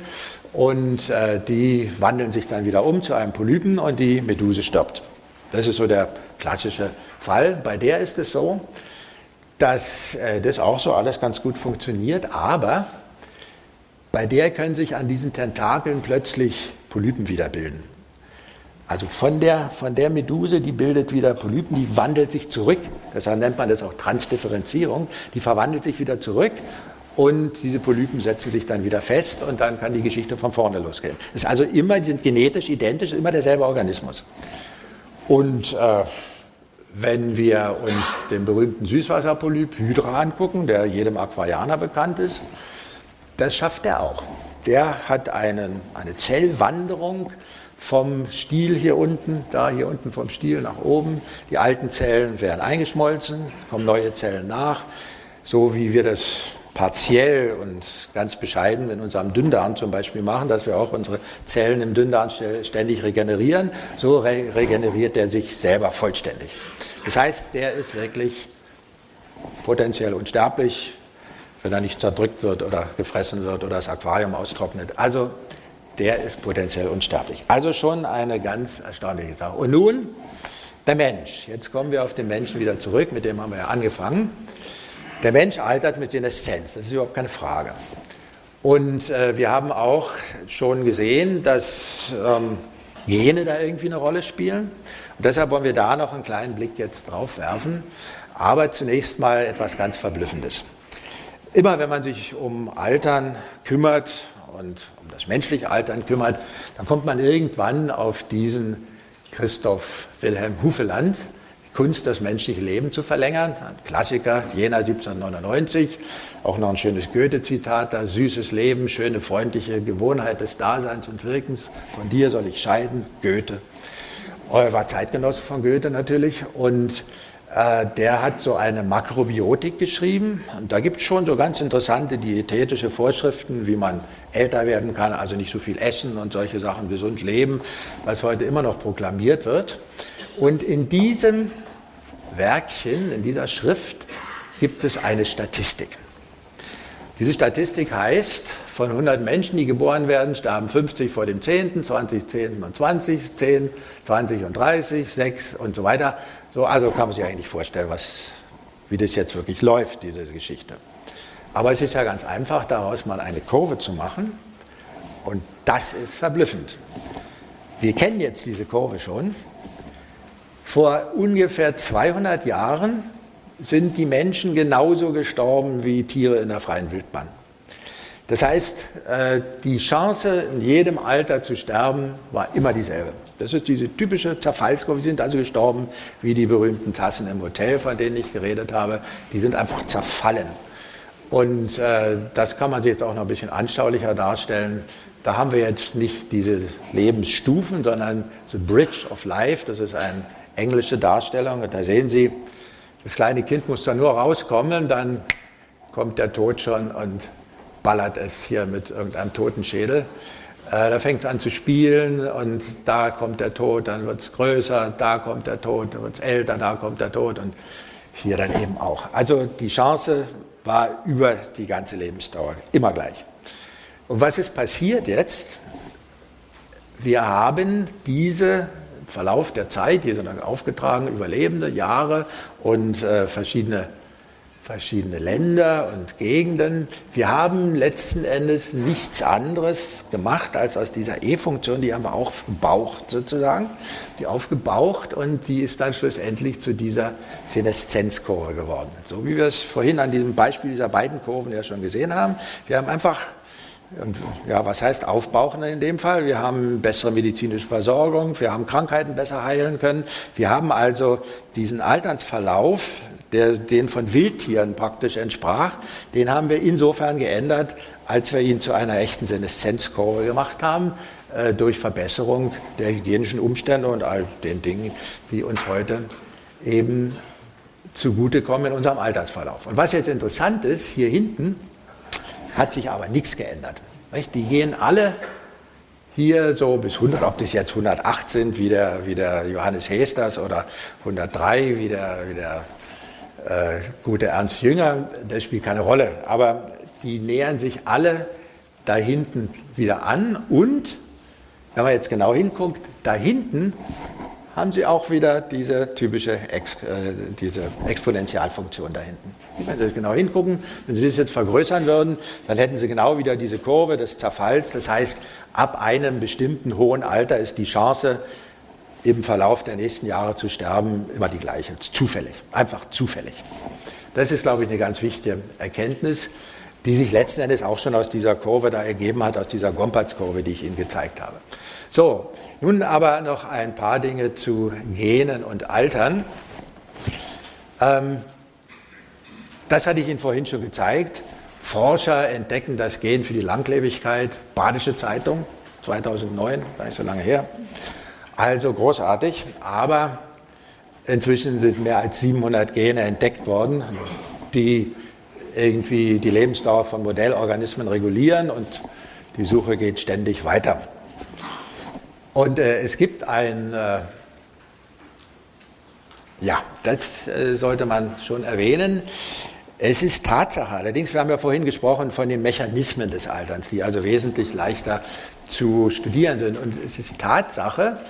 und äh, die wandeln sich dann wieder um zu einem Polypen und die Meduse stirbt. Das ist so der klassische Fall. Bei der ist es so, dass äh, das auch so alles ganz gut funktioniert, aber bei der können sich an diesen Tentakeln plötzlich Polypen wiederbilden. Also von der, von der Meduse, die bildet wieder Polypen, die wandelt sich zurück. Deshalb nennt man das auch Transdifferenzierung. Die verwandelt sich wieder zurück und diese Polypen setzen sich dann wieder fest und dann kann die Geschichte von vorne losgehen. Das ist also immer, die sind genetisch identisch, immer derselbe Organismus. Und äh, wenn wir uns den berühmten Süßwasserpolyp Hydra angucken, der jedem Aquarianer bekannt ist, das schafft er auch. Der hat einen, eine Zellwanderung vom Stiel hier unten, da hier unten vom Stiel nach oben. Die alten Zellen werden eingeschmolzen, es kommen neue Zellen nach, so wie wir das partiell und ganz bescheiden in unserem Dünndarm zum Beispiel machen, dass wir auch unsere Zellen im Dünndarm ständig regenerieren. So re regeneriert er sich selber vollständig. Das heißt, der ist wirklich potenziell unsterblich, wenn er nicht zerdrückt wird oder gefressen wird oder das Aquarium austrocknet. Also der ist potenziell unsterblich. Also schon eine ganz erstaunliche Sache. Und nun der Mensch. Jetzt kommen wir auf den Menschen wieder zurück, mit dem haben wir ja angefangen. Der Mensch altert mit Seneszenz, das ist überhaupt keine Frage. Und äh, wir haben auch schon gesehen, dass ähm, Gene da irgendwie eine Rolle spielen. Und deshalb wollen wir da noch einen kleinen Blick jetzt drauf werfen. Aber zunächst mal etwas ganz Verblüffendes. Immer wenn man sich um Altern kümmert, und um das menschliche Altern kümmert, dann kommt man irgendwann auf diesen Christoph Wilhelm Hufeland, Kunst, das menschliche Leben zu verlängern. Ein Klassiker, Jena 1799, auch noch ein schönes Goethe-Zitat da, süßes Leben, schöne, freundliche Gewohnheit des Daseins und Wirkens, von dir soll ich scheiden, Goethe. Er war Zeitgenosse von Goethe natürlich und der hat so eine Makrobiotik geschrieben. Und da gibt es schon so ganz interessante diätetische Vorschriften, wie man älter werden kann, also nicht so viel essen und solche Sachen, gesund leben, was heute immer noch proklamiert wird. Und in diesem Werkchen, in dieser Schrift, gibt es eine Statistik. Diese Statistik heißt, von 100 Menschen, die geboren werden, sterben 50 vor dem 10., 20, 10 und 20, 10, 20 und 30, 6 und so weiter. So, also kann man sich eigentlich vorstellen, was, wie das jetzt wirklich läuft, diese Geschichte. Aber es ist ja ganz einfach, daraus mal eine Kurve zu machen. Und das ist verblüffend. Wir kennen jetzt diese Kurve schon. Vor ungefähr 200 Jahren sind die Menschen genauso gestorben wie Tiere in der freien Wildbahn. Das heißt, äh, die Chance, in jedem Alter zu sterben, war immer dieselbe. Das ist diese typische Zerfallskurve. Sie sind also gestorben wie die berühmten Tassen im Hotel, von denen ich geredet habe. Die sind einfach zerfallen. Und äh, das kann man sich jetzt auch noch ein bisschen anschaulicher darstellen. Da haben wir jetzt nicht diese Lebensstufen, sondern The Bridge of Life. Das ist eine englische Darstellung. Und da sehen Sie, das kleine Kind muss da nur rauskommen, dann kommt der Tod schon und ballert es hier mit irgendeinem toten Schädel. Äh, da fängt es an zu spielen und da kommt der Tod, dann wird es größer, da kommt der Tod, dann wird es älter, da kommt der Tod und hier dann eben auch. Also die Chance war über die ganze Lebensdauer immer gleich. Und was ist passiert jetzt? Wir haben diesen Verlauf der Zeit, hier sind dann aufgetragen, überlebende Jahre und äh, verschiedene verschiedene Länder und Gegenden. Wir haben letzten Endes nichts anderes gemacht, als aus dieser E-Funktion, die haben wir aufgebaucht sozusagen, die aufgebaucht und die ist dann schlussendlich zu dieser Seneszenzkurve geworden. So wie wir es vorhin an diesem Beispiel dieser beiden Kurven ja schon gesehen haben. Wir haben einfach und ja, was heißt aufbauchen in dem Fall? Wir haben bessere medizinische Versorgung, wir haben Krankheiten besser heilen können. Wir haben also diesen Alternsverlauf der den von Wildtieren praktisch entsprach, den haben wir insofern geändert, als wir ihn zu einer echten Seneszenzkurve gemacht haben, äh, durch Verbesserung der hygienischen Umstände und all den Dingen, die uns heute eben zugutekommen in unserem Altersverlauf. Und was jetzt interessant ist, hier hinten hat sich aber nichts geändert. Die gehen alle hier so bis 100, ob das jetzt 108 sind, wie der, wie der Johannes Hesters oder 103, wie der, wie der äh, gute Ernst Jünger, das spielt keine Rolle. Aber die nähern sich alle da hinten wieder an und, wenn man jetzt genau hinguckt, da hinten haben Sie auch wieder diese typische Ex, äh, diese Exponentialfunktion da hinten. Wenn Sie das genau hingucken, wenn Sie das jetzt vergrößern würden, dann hätten Sie genau wieder diese Kurve des Zerfalls. Das heißt, ab einem bestimmten hohen Alter ist die Chance, im Verlauf der nächsten Jahre zu sterben, immer die gleiche. Zufällig, einfach zufällig. Das ist, glaube ich, eine ganz wichtige Erkenntnis, die sich letzten Endes auch schon aus dieser Kurve da ergeben hat, aus dieser Gompertz-Kurve, die ich Ihnen gezeigt habe. So, nun aber noch ein paar Dinge zu Genen und Altern. Ähm, das hatte ich Ihnen vorhin schon gezeigt. Forscher entdecken das Gen für die Langlebigkeit. Badische Zeitung, 2009, gar nicht so lange her. Also großartig, aber inzwischen sind mehr als 700 Gene entdeckt worden, die irgendwie die Lebensdauer von Modellorganismen regulieren und die Suche geht ständig weiter. Und äh, es gibt ein, äh, ja, das äh, sollte man schon erwähnen. Es ist Tatsache, allerdings, wir haben ja vorhin gesprochen von den Mechanismen des Alterns, die also wesentlich leichter zu studieren sind. Und es ist Tatsache,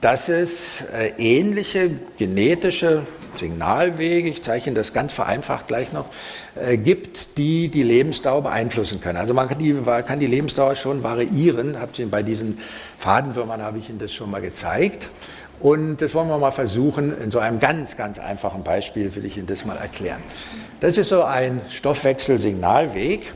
dass es äh, ähnliche genetische Signalwege, ich zeichne das ganz vereinfacht gleich noch, äh, gibt, die die Lebensdauer beeinflussen können. Also man kann die, kann die Lebensdauer schon variieren. bei diesen Fadenwürmern habe ich Ihnen das schon mal gezeigt. Und das wollen wir mal versuchen, in so einem ganz, ganz einfachen Beispiel will ich Ihnen das mal erklären. Das ist so ein Stoffwechselsignalweg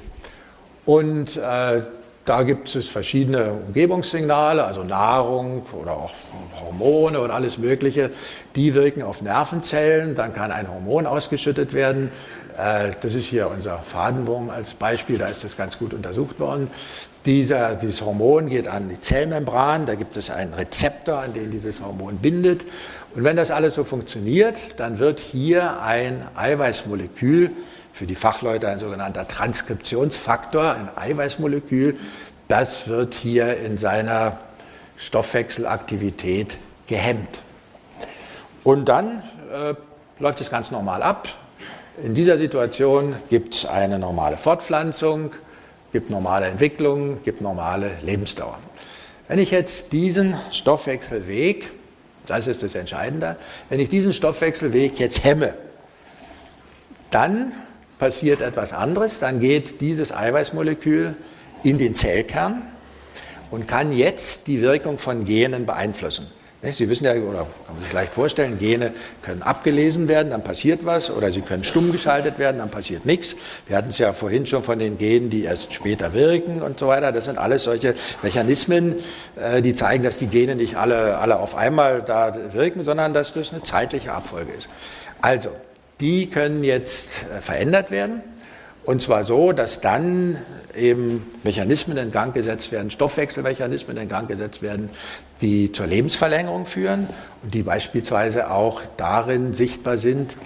und äh, da gibt es verschiedene Umgebungssignale, also Nahrung oder auch Hormone und alles Mögliche. Die wirken auf Nervenzellen, dann kann ein Hormon ausgeschüttet werden. Äh, das ist hier unser Fadenwurm als Beispiel, da ist das ganz gut untersucht worden. Dieser, dieses Hormon geht an die Zellmembran, da gibt es einen Rezeptor, an den dieses Hormon bindet. Und wenn das alles so funktioniert, dann wird hier ein Eiweißmolekül für die Fachleute ein sogenannter Transkriptionsfaktor, ein Eiweißmolekül. Das wird hier in seiner Stoffwechselaktivität gehemmt. Und dann äh, läuft es ganz normal ab. In dieser Situation gibt es eine normale Fortpflanzung, gibt normale Entwicklung, gibt normale Lebensdauer. Wenn ich jetzt diesen Stoffwechselweg, das ist das Entscheidende, wenn ich diesen Stoffwechselweg jetzt hemme, dann passiert etwas anderes. Dann geht dieses Eiweißmolekül in den Zellkern und kann jetzt die Wirkung von Genen beeinflussen. Sie wissen ja, oder kann man sich leicht vorstellen, Gene können abgelesen werden, dann passiert was, oder sie können stumm geschaltet werden, dann passiert nichts. Wir hatten es ja vorhin schon von den Genen, die erst später wirken und so weiter. Das sind alles solche Mechanismen, äh, die zeigen, dass die Gene nicht alle, alle auf einmal da wirken, sondern dass das eine zeitliche Abfolge ist. Also, die können jetzt äh, verändert werden. Und zwar so, dass dann eben Mechanismen in Gang gesetzt werden, Stoffwechselmechanismen in Gang gesetzt werden, die zur Lebensverlängerung führen und die beispielsweise auch darin sichtbar sind,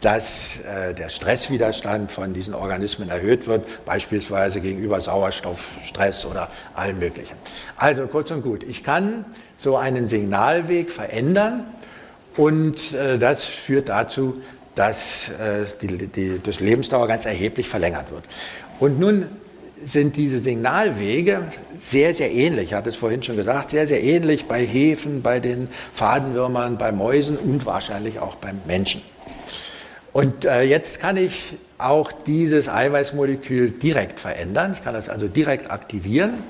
dass äh, der Stresswiderstand von diesen Organismen erhöht wird, beispielsweise gegenüber Sauerstoffstress oder allem Möglichen. Also kurz und gut, ich kann so einen Signalweg verändern und äh, das führt dazu, dass äh, die, die, das Lebensdauer ganz erheblich verlängert wird. Und nun sind diese Signalwege sehr, sehr ähnlich. Ich hatte es vorhin schon gesagt, sehr, sehr ähnlich bei Hefen, bei den Fadenwürmern, bei Mäusen und wahrscheinlich auch beim Menschen. Und äh, jetzt kann ich auch dieses Eiweißmolekül direkt verändern. Ich kann das also direkt aktivieren.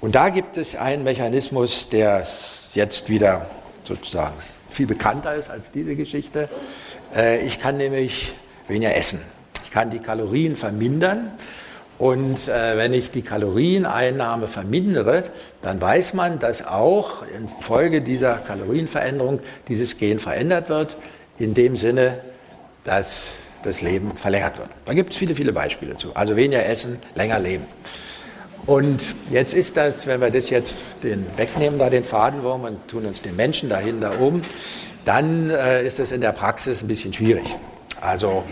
Und da gibt es einen Mechanismus, der jetzt wieder sozusagen viel bekannter ist als diese Geschichte. Äh, ich kann nämlich weniger essen. Ich kann die Kalorien vermindern. Und äh, wenn ich die Kalorieneinnahme vermindere, dann weiß man, dass auch infolge dieser Kalorienveränderung dieses Gen verändert wird, in dem Sinne, dass das Leben verlängert wird. Da gibt es viele, viele Beispiele zu. Also weniger essen, länger leben. Und jetzt ist das, wenn wir das jetzt den wegnehmen, da den Fadenwurm und tun uns den Menschen dahinter um, dann äh, ist das in der Praxis ein bisschen schwierig. Also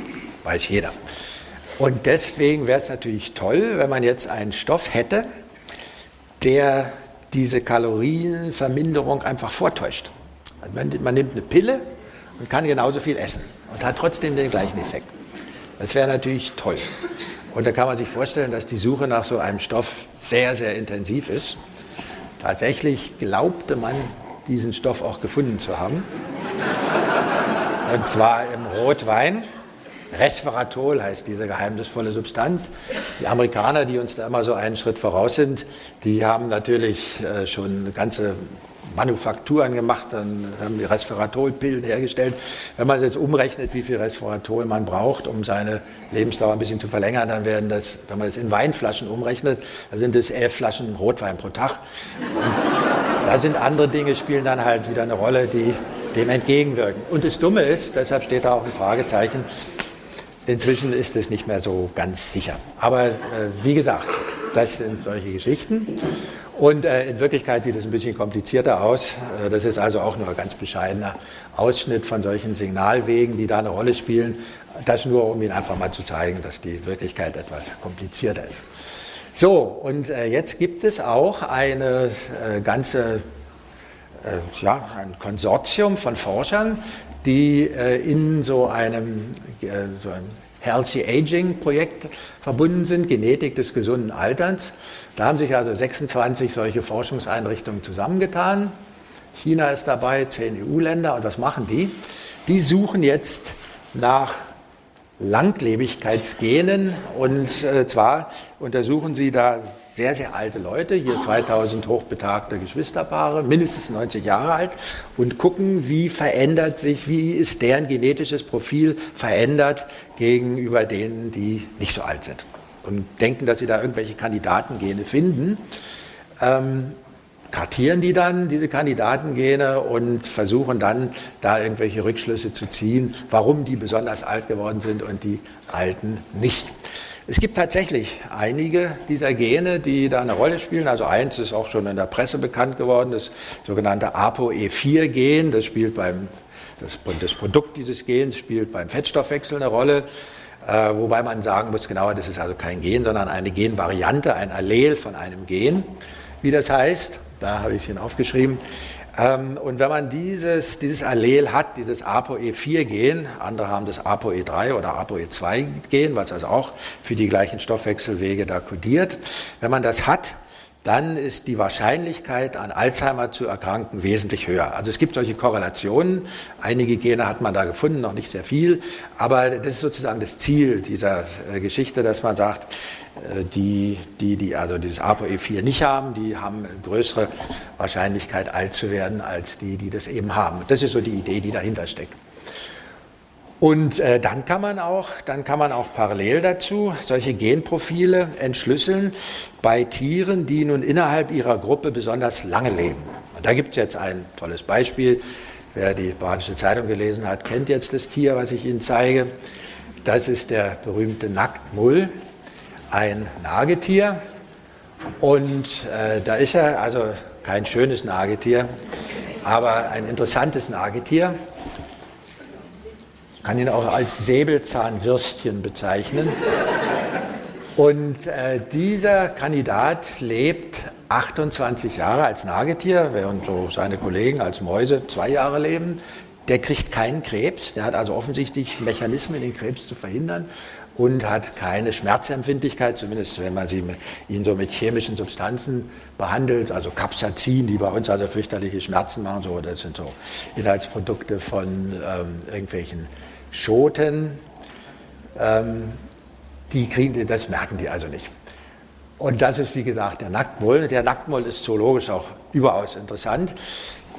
weiß jeder. Und deswegen wäre es natürlich toll, wenn man jetzt einen Stoff hätte, der diese Kalorienverminderung einfach vortäuscht. Man, man nimmt eine Pille und kann genauso viel essen und hat trotzdem den gleichen Effekt. Das wäre natürlich toll. Und da kann man sich vorstellen, dass die Suche nach so einem Stoff sehr, sehr intensiv ist. Tatsächlich glaubte man, diesen Stoff auch gefunden zu haben. Und zwar im Rotwein. Resveratrol heißt diese geheimnisvolle Substanz. Die Amerikaner, die uns da immer so einen Schritt voraus sind, die haben natürlich äh, schon ganze Manufakturen gemacht, dann haben die Resveratrolpillen hergestellt. Wenn man jetzt umrechnet, wie viel Resveratrol man braucht, um seine Lebensdauer ein bisschen zu verlängern, dann werden das, wenn man das in Weinflaschen umrechnet, dann sind es elf Flaschen Rotwein pro Tag. Und da sind andere Dinge, spielen dann halt wieder eine Rolle, die dem entgegenwirken. Und das Dumme ist, deshalb steht da auch ein Fragezeichen, inzwischen ist es nicht mehr so ganz sicher. Aber äh, wie gesagt, das sind solche Geschichten. Und äh, in Wirklichkeit sieht es ein bisschen komplizierter aus. Äh, das ist also auch nur ein ganz bescheidener Ausschnitt von solchen Signalwegen, die da eine Rolle spielen. Das nur, um Ihnen einfach mal zu zeigen, dass die Wirklichkeit etwas komplizierter ist. So, und äh, jetzt gibt es auch eine äh, ganze ja, ein Konsortium von Forschern, die äh, in so einem, äh, so einem Healthy Aging Projekt verbunden sind, Genetik des gesunden Alterns. Da haben sich also 26 solche Forschungseinrichtungen zusammengetan. China ist dabei, zehn EU-Länder. Und was machen die? Die suchen jetzt nach Langlebigkeitsgenen. Und äh, zwar untersuchen sie da sehr, sehr alte Leute, hier 2000 hochbetagte Geschwisterpaare, mindestens 90 Jahre alt, und gucken, wie verändert sich, wie ist deren genetisches Profil verändert gegenüber denen, die nicht so alt sind. Und denken, dass sie da irgendwelche Kandidatengene finden. Ähm, kartieren die dann, diese Kandidatengene, und versuchen dann da irgendwelche Rückschlüsse zu ziehen, warum die besonders alt geworden sind und die Alten nicht. Es gibt tatsächlich einige dieser Gene, die da eine Rolle spielen. Also eins ist auch schon in der Presse bekannt geworden, das sogenannte ApoE4-Gen. Das spielt beim, das, das, Produkt dieses Gens spielt beim Fettstoffwechsel eine Rolle. Äh, wobei man sagen muss, genauer, das ist also kein Gen, sondern eine Genvariante, ein Allel von einem Gen, wie das heißt. Da habe ich Ihnen aufgeschrieben. Ähm, und wenn man dieses, dieses Allel hat, dieses ApoE4-Gen, andere haben das ApoE3 oder ApoE2-Gen, was also auch für die gleichen Stoffwechselwege da kodiert, wenn man das hat, dann ist die Wahrscheinlichkeit, an Alzheimer zu erkranken, wesentlich höher. Also es gibt solche Korrelationen. Einige Gene hat man da gefunden, noch nicht sehr viel. Aber das ist sozusagen das Ziel dieser äh, Geschichte, dass man sagt, äh, die, die, die also dieses ApoE4 nicht haben, die haben größere Wahrscheinlichkeit, alt zu werden, als die, die das eben haben. Das ist so die Idee, die dahinter steckt. Und äh, dann, kann man auch, dann kann man auch parallel dazu solche Genprofile entschlüsseln bei Tieren, die nun innerhalb ihrer Gruppe besonders lange leben. Und da gibt es jetzt ein tolles Beispiel. Wer die Badische Zeitung gelesen hat, kennt jetzt das Tier, was ich Ihnen zeige. Das ist der berühmte Nacktmull, ein Nagetier. Und äh, da ist er, also kein schönes Nagetier, aber ein interessantes Nagetier kann ihn auch als Säbelzahnwürstchen bezeichnen. Und äh, dieser Kandidat lebt 28 Jahre als Nagetier, während so seine Kollegen als Mäuse zwei Jahre leben. Der kriegt keinen Krebs, der hat also offensichtlich Mechanismen, den Krebs zu verhindern und hat keine Schmerzempfindlichkeit, zumindest wenn man mit, ihn so mit chemischen Substanzen behandelt, also Capsaicin, die bei uns also fürchterliche Schmerzen machen, so, das sind so Inhaltsprodukte von ähm, irgendwelchen Schoten, ähm, die kriegen, das merken die also nicht. Und das ist, wie gesagt, der Nacktmull. Der Nacktmull ist zoologisch auch überaus interessant.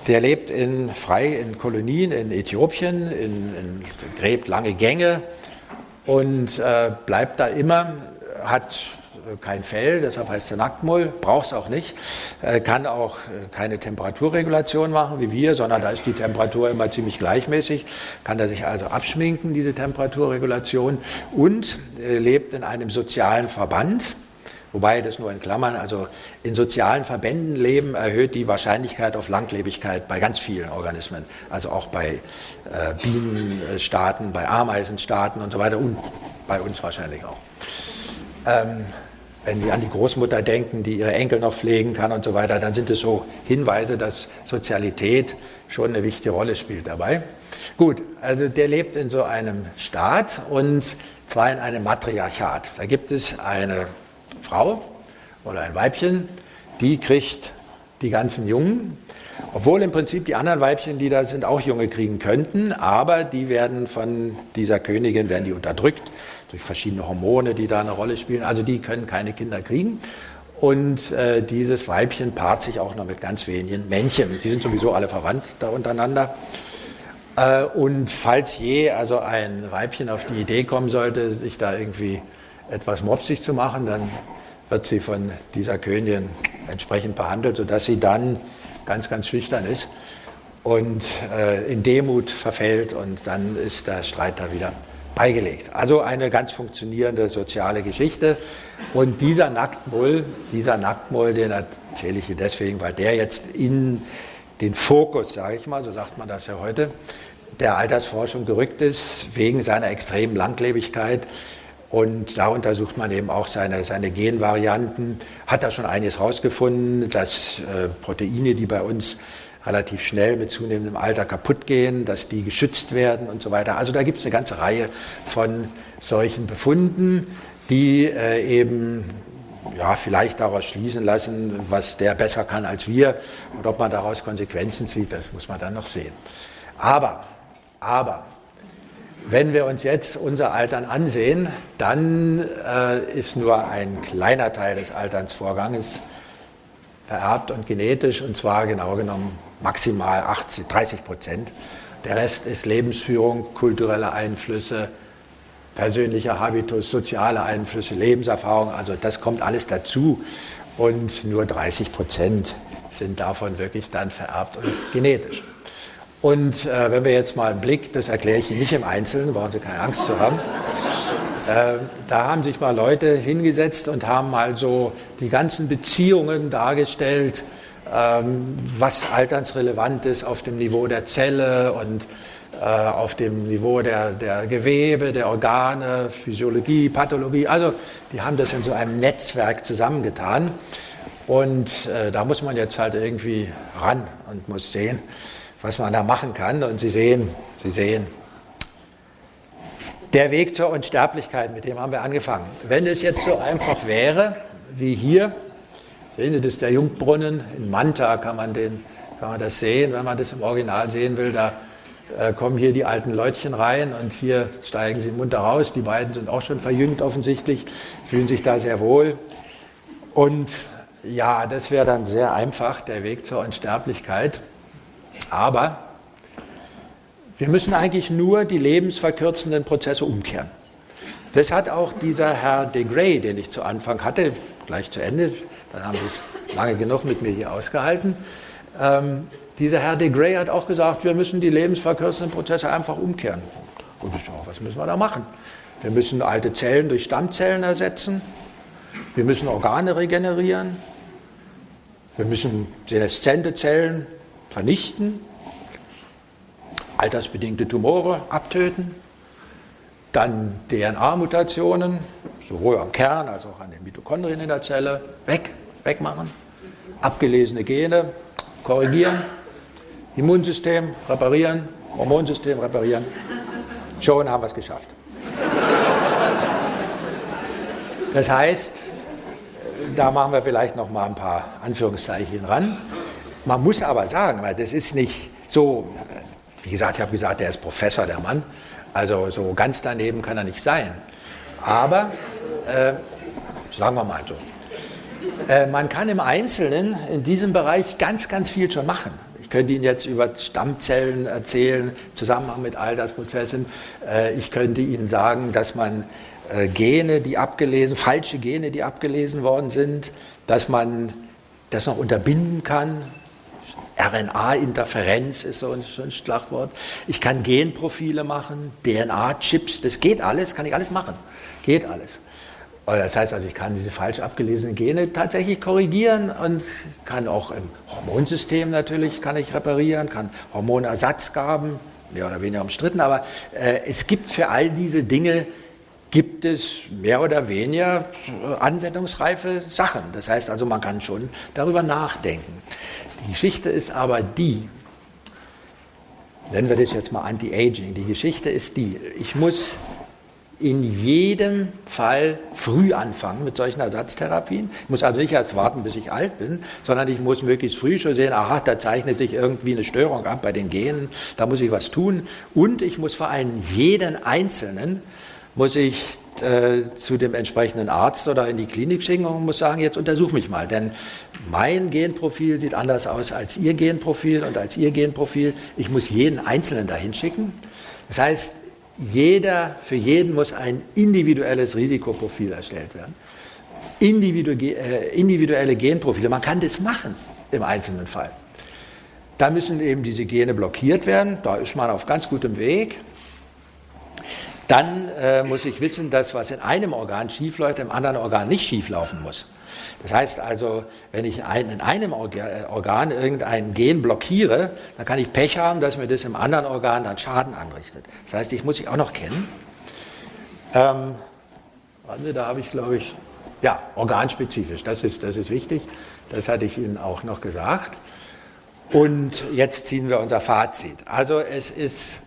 Der lebt in, frei in Kolonien in Äthiopien, in, in, gräbt lange Gänge und äh, bleibt da immer, hat kein Fell, deshalb heißt er Nacktmull, braucht es auch nicht, äh, kann auch äh, keine Temperaturregulation machen wie wir, sondern da ist die Temperatur immer ziemlich gleichmäßig, kann er sich also abschminken, diese Temperaturregulation, und äh, lebt in einem sozialen Verband. Wobei das nur in Klammern, also in sozialen Verbänden leben, erhöht die Wahrscheinlichkeit auf Langlebigkeit bei ganz vielen Organismen. Also auch bei äh, Bienenstaaten, bei Ameisenstaaten und so weiter und bei uns wahrscheinlich auch. Ähm, wenn Sie an die Großmutter denken, die ihre Enkel noch pflegen kann und so weiter, dann sind es so Hinweise, dass Sozialität schon eine wichtige Rolle spielt dabei. Gut, also der lebt in so einem Staat und zwar in einem Matriarchat. Da gibt es eine Frau oder ein Weibchen, die kriegt die ganzen Jungen, obwohl im Prinzip die anderen Weibchen, die da sind, auch Junge kriegen könnten, aber die werden von dieser Königin werden die unterdrückt durch verschiedene Hormone, die da eine Rolle spielen. Also die können keine Kinder kriegen. Und äh, dieses Weibchen paart sich auch noch mit ganz wenigen Männchen. Die sind sowieso alle verwandt da untereinander. Äh, und falls je also ein Weibchen auf die Idee kommen sollte, sich da irgendwie etwas mopsig zu machen, dann wird sie von dieser Königin entsprechend behandelt, sodass sie dann ganz, ganz schüchtern ist und äh, in Demut verfällt und dann ist der Streit da wieder beigelegt. Also eine ganz funktionierende soziale Geschichte. Und dieser Nacktmull, dieser Nacktmull, den erzähle ich hier deswegen, weil der jetzt in den Fokus, sage ich mal, so sagt man das ja heute, der Altersforschung gerückt ist, wegen seiner extremen Langlebigkeit. Und da untersucht man eben auch seine, seine Genvarianten, hat da schon einiges rausgefunden, dass äh, Proteine, die bei uns relativ schnell mit zunehmendem Alter kaputt gehen, dass die geschützt werden und so weiter. Also da gibt es eine ganze Reihe von solchen Befunden, die äh, eben ja, vielleicht daraus schließen lassen, was der besser kann als wir und ob man daraus Konsequenzen zieht, das muss man dann noch sehen. Aber, aber, wenn wir uns jetzt unser Altern ansehen, dann äh, ist nur ein kleiner Teil des Alternsvorgangs vererbt und genetisch, und zwar genau genommen maximal 80, 30 Prozent. Der Rest ist Lebensführung, kulturelle Einflüsse, persönlicher Habitus, soziale Einflüsse, Lebenserfahrung. Also das kommt alles dazu. Und nur 30 Prozent sind davon wirklich dann vererbt und genetisch. Und äh, wenn wir jetzt mal einen Blick, das erkläre ich Ihnen nicht im Einzelnen, brauchen Sie keine Angst zu haben. Äh, da haben sich mal Leute hingesetzt und haben mal so die ganzen Beziehungen dargestellt ähm, was alternsrelevant ist auf dem Niveau der Zelle und äh, auf dem Niveau der, der Gewebe, der Organe, Physiologie, Pathologie. Also die haben das in so einem Netzwerk zusammengetan. Und äh, da muss man jetzt halt irgendwie ran und muss sehen, was man da machen kann. Und Sie sehen, Sie sehen, der Weg zur Unsterblichkeit, mit dem haben wir angefangen. Wenn es jetzt so einfach wäre, wie hier, Sehen das ist der Jungbrunnen. In Manta kann man, den, kann man das sehen, wenn man das im Original sehen will. Da äh, kommen hier die alten Leutchen rein und hier steigen sie munter raus. Die beiden sind auch schon verjüngt offensichtlich, fühlen sich da sehr wohl. Und ja, das wäre dann sehr einfach, der Weg zur Unsterblichkeit. Aber wir müssen eigentlich nur die lebensverkürzenden Prozesse umkehren. Das hat auch dieser Herr de Grey, den ich zu Anfang hatte, gleich zu Ende, dann haben Sie es lange genug mit mir hier ausgehalten. Ähm, dieser Herr de Grey hat auch gesagt, wir müssen die lebensverkürzenden Prozesse einfach umkehren. Und ich sage, was müssen wir da machen? Wir müssen alte Zellen durch Stammzellen ersetzen. Wir müssen Organe regenerieren. Wir müssen seneszente Zellen vernichten. Altersbedingte Tumore abtöten. Dann DNA-Mutationen, sowohl am Kern als auch an den Mitochondrien in der Zelle, weg, wegmachen. Abgelesene Gene korrigieren Immunsystem reparieren, Hormonsystem reparieren. Schon haben wir es geschafft. Das heißt, da machen wir vielleicht noch mal ein paar Anführungszeichen ran. Man muss aber sagen, weil das ist nicht so, wie gesagt, ich habe gesagt, der ist Professor, der Mann, also so ganz daneben kann er nicht sein. Aber, äh, sagen wir mal so, man kann im Einzelnen in diesem Bereich ganz, ganz viel schon machen. Ich könnte Ihnen jetzt über Stammzellen erzählen, Zusammenhang mit Altersprozessen. Äh, ich könnte Ihnen sagen, dass man äh, Gene, die abgelesen, falsche Gene, die abgelesen worden sind, dass man das noch unterbinden kann. RNA-Interferenz ist so ein, so ein Schlagwort. Ich kann Genprofile machen, DNA-Chips, das geht alles, kann ich alles machen. Geht alles. Das heißt also, ich kann diese falsch abgelesenen Gene tatsächlich korrigieren und kann auch im Hormonsystem natürlich kann ich reparieren, kann Hormonersatzgaben, mehr oder weniger umstritten, aber äh, es gibt für all diese Dinge gibt es mehr oder weniger anwendungsreife Sachen. Das heißt also, man kann schon darüber nachdenken. Die Geschichte ist aber die, nennen wir das jetzt mal Anti-Aging, die Geschichte ist die, ich muss in jedem Fall früh anfangen mit solchen Ersatztherapien. Ich muss also nicht erst warten, bis ich alt bin, sondern ich muss möglichst früh schon sehen, aha, da zeichnet sich irgendwie eine Störung ab bei den Genen, da muss ich was tun. Und ich muss vor allem jeden Einzelnen, muss ich äh, zu dem entsprechenden Arzt oder in die Klinik schicken und muss sagen, jetzt untersuch mich mal, denn mein Genprofil sieht anders aus als Ihr Genprofil und als Ihr Genprofil. Ich muss jeden Einzelnen dahin schicken. Das heißt, jeder, für jeden muss ein individuelles Risikoprofil erstellt werden. Individu äh, individuelle Genprofile, man kann das machen im einzelnen Fall. Da müssen eben diese Gene blockiert werden, da ist man auf ganz gutem Weg. Dann äh, muss ich wissen, dass was in einem Organ schiefläuft, im anderen Organ nicht schieflaufen muss. Das heißt also, wenn ich in einem Organ irgendein Gen blockiere, dann kann ich Pech haben, dass mir das im anderen Organ dann Schaden anrichtet. Das heißt, ich muss ich auch noch kennen. Ähm, warten Sie, da habe ich, glaube ich, ja, organspezifisch, das ist, das ist wichtig. Das hatte ich Ihnen auch noch gesagt. Und jetzt ziehen wir unser Fazit. Also es ist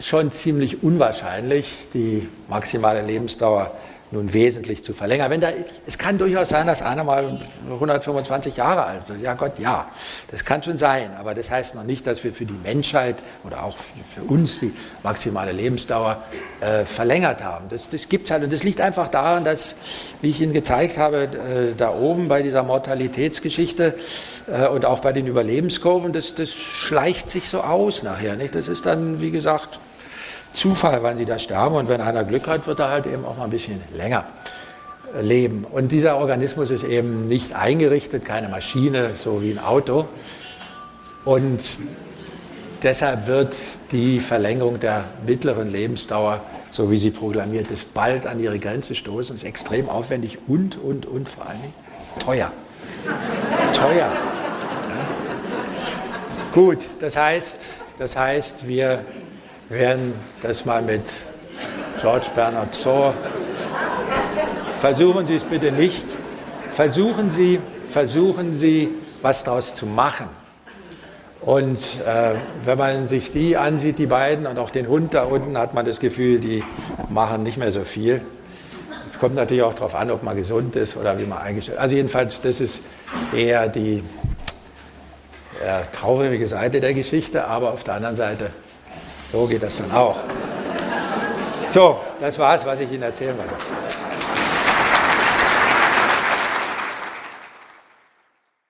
schon ziemlich unwahrscheinlich, die maximale Lebensdauer nun wesentlich zu verlängern. Wenn da, es kann durchaus sein, dass einer mal 125 Jahre alt ist. Ja Gott, ja, das kann schon sein. Aber das heißt noch nicht, dass wir für die Menschheit oder auch für uns die maximale Lebensdauer äh, verlängert haben. Das, das gibt es halt. Und das liegt einfach daran, dass, wie ich Ihnen gezeigt habe, äh, da oben bei dieser Mortalitätsgeschichte äh, und auch bei den Überlebenskurven, das, das schleicht sich so aus nachher. Nicht? Das ist dann, wie gesagt, Zufall, wann sie da sterben. Und wenn einer Glück hat, wird er halt eben auch mal ein bisschen länger leben. Und dieser Organismus ist eben nicht eingerichtet, keine Maschine, so wie ein Auto. Und deshalb wird die Verlängerung der mittleren Lebensdauer, so wie sie programmiert ist, bald an ihre Grenze stoßen. Ist extrem aufwendig und, und, und vor allem teuer. teuer. Ja. Gut, das heißt, das heißt, wir werden das mal mit George Bernard Shaw. Versuchen Sie es bitte nicht. Versuchen Sie, versuchen Sie, was daraus zu machen. Und äh, wenn man sich die ansieht, die beiden und auch den Hund da unten, hat man das Gefühl, die machen nicht mehr so viel. Es kommt natürlich auch darauf an, ob man gesund ist oder wie man eingestellt ist. Also jedenfalls, das ist eher die äh, traurige Seite der Geschichte, aber auf der anderen Seite so geht das dann auch. So, das war es, was ich Ihnen erzählen wollte.